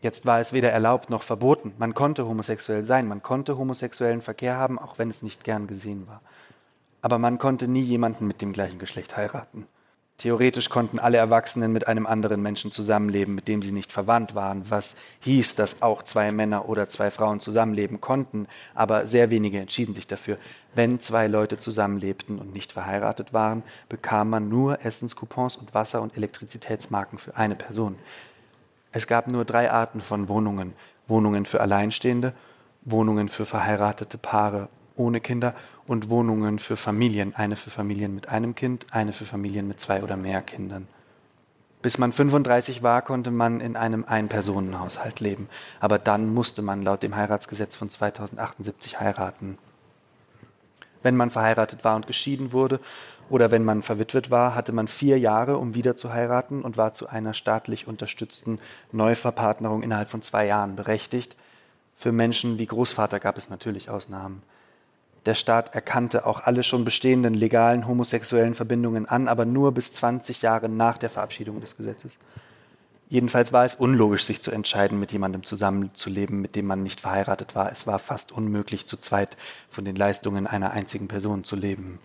Jetzt war es weder erlaubt noch verboten. Man konnte homosexuell sein, man konnte homosexuellen Verkehr haben, auch wenn es nicht gern gesehen war aber man konnte nie jemanden mit dem gleichen Geschlecht heiraten. Theoretisch konnten alle Erwachsenen mit einem anderen Menschen zusammenleben, mit dem sie nicht verwandt waren, was hieß, dass auch zwei Männer oder zwei Frauen zusammenleben konnten, aber sehr wenige entschieden sich dafür. Wenn zwei Leute zusammenlebten und nicht verheiratet waren, bekam man nur Essenscoupons und Wasser- und Elektrizitätsmarken für eine Person. Es gab nur drei Arten von Wohnungen. Wohnungen für Alleinstehende, Wohnungen für verheiratete Paare ohne Kinder und Wohnungen für Familien, eine für Familien mit einem Kind, eine für Familien mit zwei oder mehr Kindern. Bis man 35 war, konnte man in einem Ein-Personen-Haushalt leben, aber dann musste man laut dem Heiratsgesetz von 2078 heiraten. Wenn man verheiratet war und geschieden wurde oder wenn man verwitwet war, hatte man vier Jahre, um wieder zu heiraten und war zu einer staatlich unterstützten Neuverpartnerung innerhalb von zwei Jahren berechtigt. Für Menschen wie Großvater gab es natürlich Ausnahmen. Der Staat erkannte auch alle schon bestehenden legalen homosexuellen Verbindungen an, aber nur bis 20 Jahre nach der Verabschiedung des Gesetzes. Jedenfalls war es unlogisch, sich zu entscheiden, mit jemandem zusammenzuleben, mit dem man nicht verheiratet war. Es war fast unmöglich, zu zweit von den Leistungen einer einzigen Person zu leben.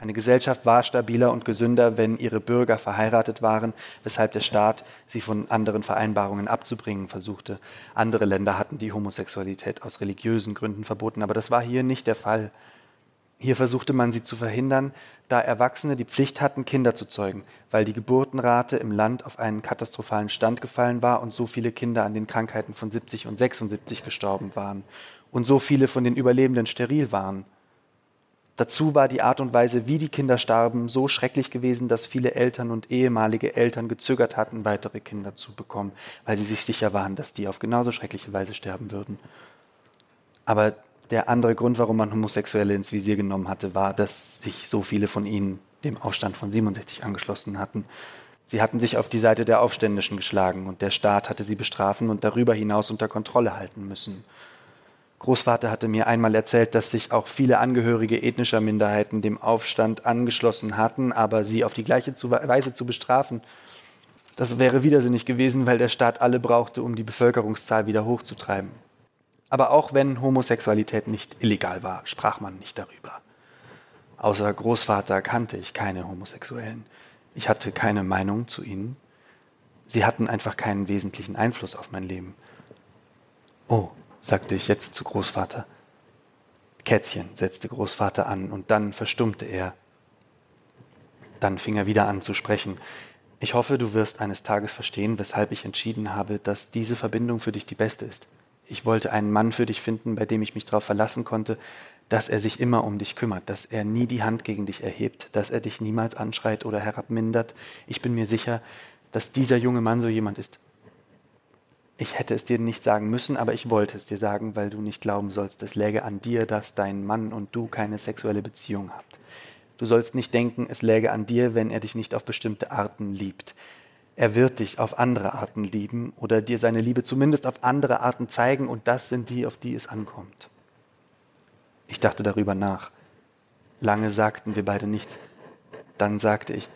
Eine Gesellschaft war stabiler und gesünder, wenn ihre Bürger verheiratet waren, weshalb der Staat sie von anderen Vereinbarungen abzubringen versuchte. Andere Länder hatten die Homosexualität aus religiösen Gründen verboten, aber das war hier nicht der Fall. Hier versuchte man sie zu verhindern, da Erwachsene die Pflicht hatten, Kinder zu zeugen, weil die Geburtenrate im Land auf einen katastrophalen Stand gefallen war und so viele Kinder an den Krankheiten von 70 und 76 gestorben waren und so viele von den Überlebenden steril waren. Dazu war die Art und Weise, wie die Kinder starben, so schrecklich gewesen, dass viele Eltern und ehemalige Eltern gezögert hatten, weitere Kinder zu bekommen, weil sie sich sicher waren, dass die auf genauso schreckliche Weise sterben würden. Aber der andere Grund, warum man Homosexuelle ins Visier genommen hatte, war, dass sich so viele von ihnen dem Aufstand von 67 angeschlossen hatten. Sie hatten sich auf die Seite der Aufständischen geschlagen und der Staat hatte sie bestrafen und darüber hinaus unter Kontrolle halten müssen. Großvater hatte mir einmal erzählt, dass sich auch viele Angehörige ethnischer Minderheiten dem Aufstand angeschlossen hatten, aber sie auf die gleiche Weise zu bestrafen, das wäre widersinnig gewesen, weil der Staat alle brauchte, um die Bevölkerungszahl wieder hochzutreiben. Aber auch wenn Homosexualität nicht illegal war, sprach man nicht darüber. Außer Großvater kannte ich keine Homosexuellen. Ich hatte keine Meinung zu ihnen. Sie hatten einfach keinen wesentlichen Einfluss auf mein Leben. Oh, sagte ich jetzt zu Großvater. Kätzchen, setzte Großvater an, und dann verstummte er. Dann fing er wieder an zu sprechen. Ich hoffe, du wirst eines Tages verstehen, weshalb ich entschieden habe, dass diese Verbindung für dich die beste ist. Ich wollte einen Mann für dich finden, bei dem ich mich darauf verlassen konnte, dass er sich immer um dich kümmert, dass er nie die Hand gegen dich erhebt, dass er dich niemals anschreit oder herabmindert. Ich bin mir sicher, dass dieser junge Mann so jemand ist. Ich hätte es dir nicht sagen müssen, aber ich wollte es dir sagen, weil du nicht glauben sollst, es läge an dir, dass dein Mann und du keine sexuelle Beziehung habt. Du sollst nicht denken, es läge an dir, wenn er dich nicht auf bestimmte Arten liebt. Er wird dich auf andere Arten lieben oder dir seine Liebe zumindest auf andere Arten zeigen und das sind die, auf die es ankommt. Ich dachte darüber nach. Lange sagten wir beide nichts. Dann sagte ich,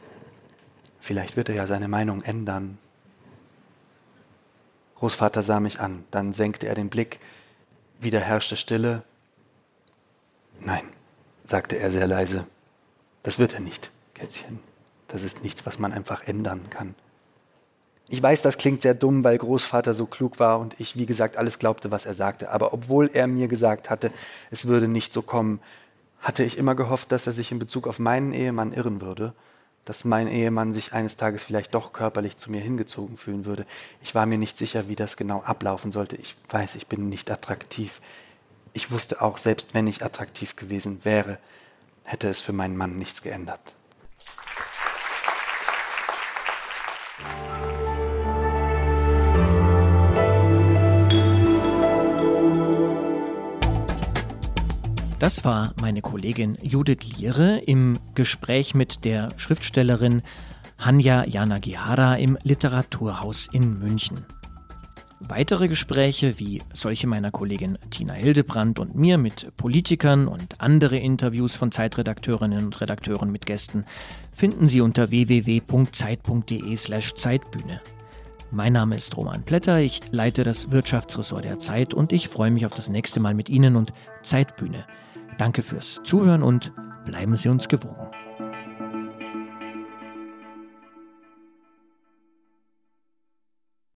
vielleicht wird er ja seine Meinung ändern Großvater sah mich an, dann senkte er den Blick, wieder herrschte Stille. Nein, sagte er sehr leise, das wird er nicht, Kätzchen. Das ist nichts, was man einfach ändern kann. Ich weiß, das klingt sehr dumm, weil Großvater so klug war und ich, wie gesagt, alles glaubte, was er sagte. Aber obwohl er mir gesagt hatte, es würde nicht so kommen, hatte ich immer gehofft, dass er sich in Bezug auf meinen Ehemann irren würde dass mein Ehemann sich eines Tages vielleicht doch körperlich zu mir hingezogen fühlen würde. Ich war mir nicht sicher, wie das genau ablaufen sollte. Ich weiß, ich bin nicht attraktiv. Ich wusste auch, selbst wenn ich attraktiv gewesen wäre, hätte es für meinen Mann nichts geändert. Das war meine Kollegin Judith Liere im Gespräch mit der Schriftstellerin Hanya Yanagihara im Literaturhaus in München. Weitere Gespräche wie solche meiner Kollegin Tina Hildebrand und mir mit Politikern und andere Interviews von Zeitredakteurinnen und Redakteuren mit Gästen finden Sie unter www.zeit.de/zeitbühne. Mein Name ist Roman Plätter, ich leite das Wirtschaftsressort der Zeit und ich freue mich auf das nächste Mal mit Ihnen und Zeitbühne. Danke fürs Zuhören und bleiben Sie uns gewogen.